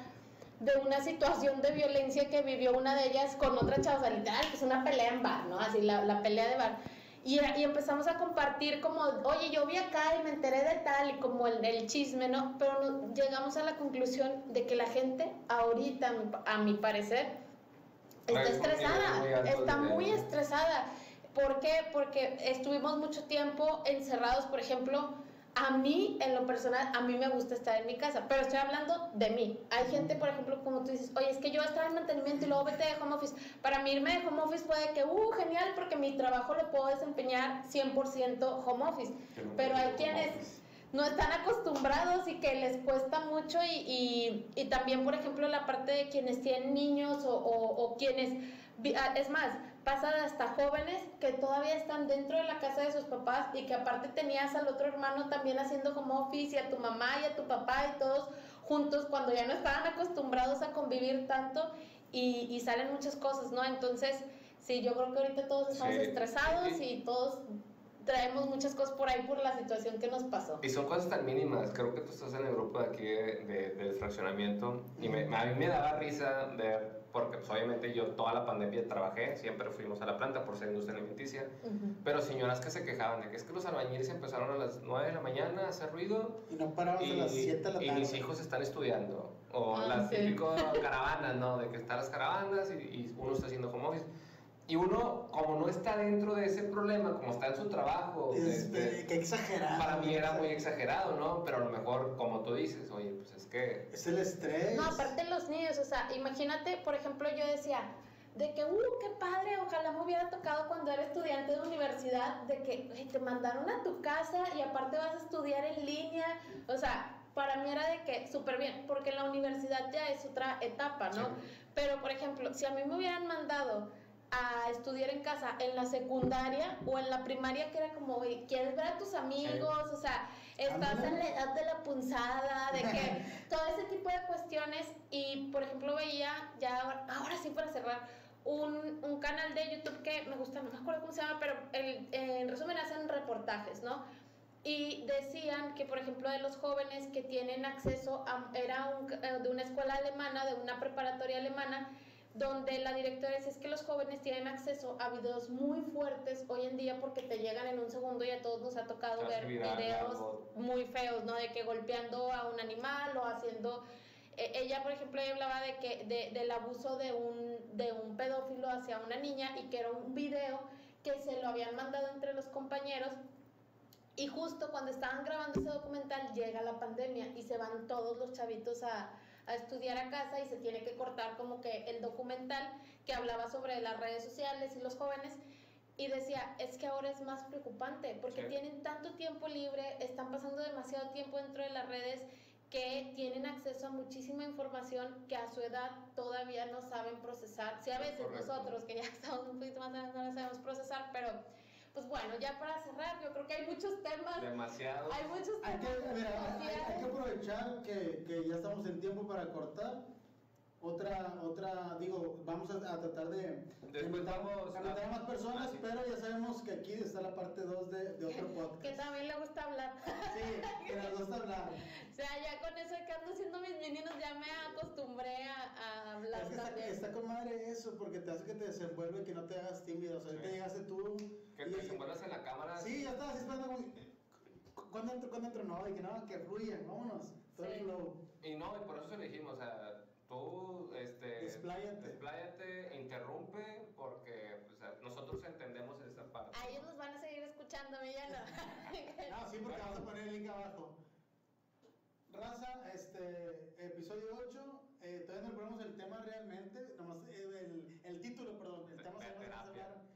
Speaker 3: de una situación de violencia que vivió una de ellas con otra chava, o sea, literal, que es una pelea en bar, ¿no? Así, la, la pelea de bar. Y, y empezamos a compartir como, oye, yo vi acá y me enteré de tal, y como el, el chisme, ¿no? Pero no- llegamos a la conclusión de que la gente ahorita, a mi parecer, está estresada, está muy estresada. ¿Por qué? Porque estuvimos mucho tiempo encerrados, por ejemplo, a mí, en lo personal, a mí me gusta estar en mi casa, pero estoy hablando de mí. Hay gente, por ejemplo, como tú dices, oye, es que yo estaba en mantenimiento y luego vete de home office. Para mí irme de home office puede que, uh, genial, porque mi trabajo lo puedo desempeñar 100% home office. Pero hay quienes no están acostumbrados y que les cuesta mucho y, y, y también, por ejemplo, la parte de quienes tienen niños o, o- o quienes, ah, es más, pasa de hasta jóvenes que todavía están dentro de la casa de sus papás y que aparte tenías al otro hermano también haciendo home office y a tu mamá y a tu papá y todos juntos cuando ya no estaban acostumbrados a convivir tanto y, y salen muchas cosas, ¿no? Entonces, sí, yo creo que ahorita todos estamos
Speaker 1: Sí.
Speaker 3: estresados y todos traemos muchas cosas por ahí por la situación que nos pasó.
Speaker 1: Y son cosas tan mínimas. Creo que tú estás en el grupo de aquí de, de- del fraccionamiento y me- a mí me daba risa ver, porque pues, obviamente yo toda la pandemia trabajé, siempre fuimos a la planta por ser industria alimenticia,
Speaker 3: Ujú.
Speaker 1: pero señoras que se quejaban de que es que los albañiles empezaron a las 9 de la mañana a hacer ruido
Speaker 2: Y no paramos
Speaker 1: y,
Speaker 2: a las 7 de la
Speaker 1: y
Speaker 2: tarde.
Speaker 1: mis hijos están estudiando. O
Speaker 3: Ah,
Speaker 1: las
Speaker 3: sí.
Speaker 1: típicas caravanas, ¿no? De que están las caravanas y, y uno está haciendo home office. Y uno, como no está dentro de ese problema, como está en su trabajo,
Speaker 2: Es, qué exagerado.
Speaker 1: para mí era muy exagerado, ¿no? Pero a lo mejor, como tú dices, oye, pues es que...
Speaker 2: Es el estrés.
Speaker 3: No, aparte los niños, o sea, imagínate, por ejemplo, yo decía, de que, uh, qué padre, ojalá me hubiera tocado cuando era estudiante de universidad, de que te mandaron a tu casa y aparte vas a estudiar en línea, o sea, para mí era de que súper bien, porque la universidad ya es otra etapa, ¿no?
Speaker 1: Sí.
Speaker 3: Pero, por ejemplo, si a mí me hubieran mandado a estudiar en casa en la secundaria o en la primaria, que era como, ¿quieres ver a tus amigos? O sea, estás en la edad de la punzada, de que [laughs] todo ese tipo de cuestiones. Y, por ejemplo, veía, ya ahora, ahora sí para cerrar, un, un canal de YouTube que me gusta, no me acuerdo cómo se llama, pero el- en resumen hacen reportajes, ¿no? Y decían que, por ejemplo, de los jóvenes que tienen acceso a, era un- eh, de una escuela alemana, de una preparatoria alemana, donde la directora decía es que los jóvenes tienen acceso a videos muy fuertes hoy en día porque te llegan en un segundo y a todos nos ha tocado
Speaker 1: hace
Speaker 3: ver videos muy feos, ¿no? De que golpeando a un animal o haciendo... eh, ella, por ejemplo, ella hablaba de que de- del abuso de un, de un pedófilo hacia una niña y que era un video que se lo habían mandado entre los compañeros y justo cuando estaban grabando ese documental llega la pandemia y se van todos los chavitos a, a estudiar a casa y se tiene que cortar como que el documental que hablaba sobre las redes sociales y los jóvenes. Y decía, es que ahora es más preocupante porque
Speaker 1: Sí.
Speaker 3: tienen tanto tiempo libre, están pasando demasiado tiempo dentro de las redes que tienen acceso a muchísima información que a su edad todavía no saben procesar. Sí, a veces
Speaker 1: Correcto.
Speaker 3: nosotros que ya [laughs] estamos un poquito más grandes no la sabemos procesar, pero pues bueno, ya para cerrar, yo creo que hay muchos temas,
Speaker 1: Demasiado.
Speaker 3: hay muchos
Speaker 2: Hay que,
Speaker 3: temas
Speaker 2: mira, hay, hay que aprovechar que, que ya estamos en tiempo para cortar. Otra, otra, digo, vamos a, a tratar de
Speaker 1: Después
Speaker 2: invitar,
Speaker 1: vamos
Speaker 2: a a más personas,
Speaker 1: Ah, sí.
Speaker 2: pero ya sabemos que aquí está la parte 2 de, de otro [laughs] podcast.
Speaker 3: que también le gusta hablar.
Speaker 2: Sí, que nos gusta hablar. [laughs]
Speaker 3: O sea, ya con eso de que ando haciendo mis meninos ya me acostumbré a, a hablar
Speaker 2: Es que está,
Speaker 3: también.
Speaker 2: está con madre eso, porque te hace que te desenvuelve y que no te hagas tímido. O sea,
Speaker 1: Sí.
Speaker 2: llegaste tú.
Speaker 1: Que
Speaker 2: y-
Speaker 1: te desenvuelvas en la cámara.
Speaker 2: Sí, ya estabas esperando como. "¿Cu- ¿Cuándo entro? ¿Cuándo entro? No, y que no, que fluya, vámonos. Todo el
Speaker 3: Sí.
Speaker 2: flow.
Speaker 1: Y no, y por eso se le dijimos, o sea, tú, este...
Speaker 2: Expláyate.
Speaker 1: Expláyate, interrumpe, porque pues, nosotros entendemos esa parte.
Speaker 3: A ellos nos van a seguir escuchando, ya no. [laughs]
Speaker 2: Ah, sí, porque vamos a poner el link abajo. Raza, este, episodio 8. eh, todavía no ponemos el tema realmente. Nomás eh, el, el título, perdón. El tema se
Speaker 1: Ve a
Speaker 2: hablar.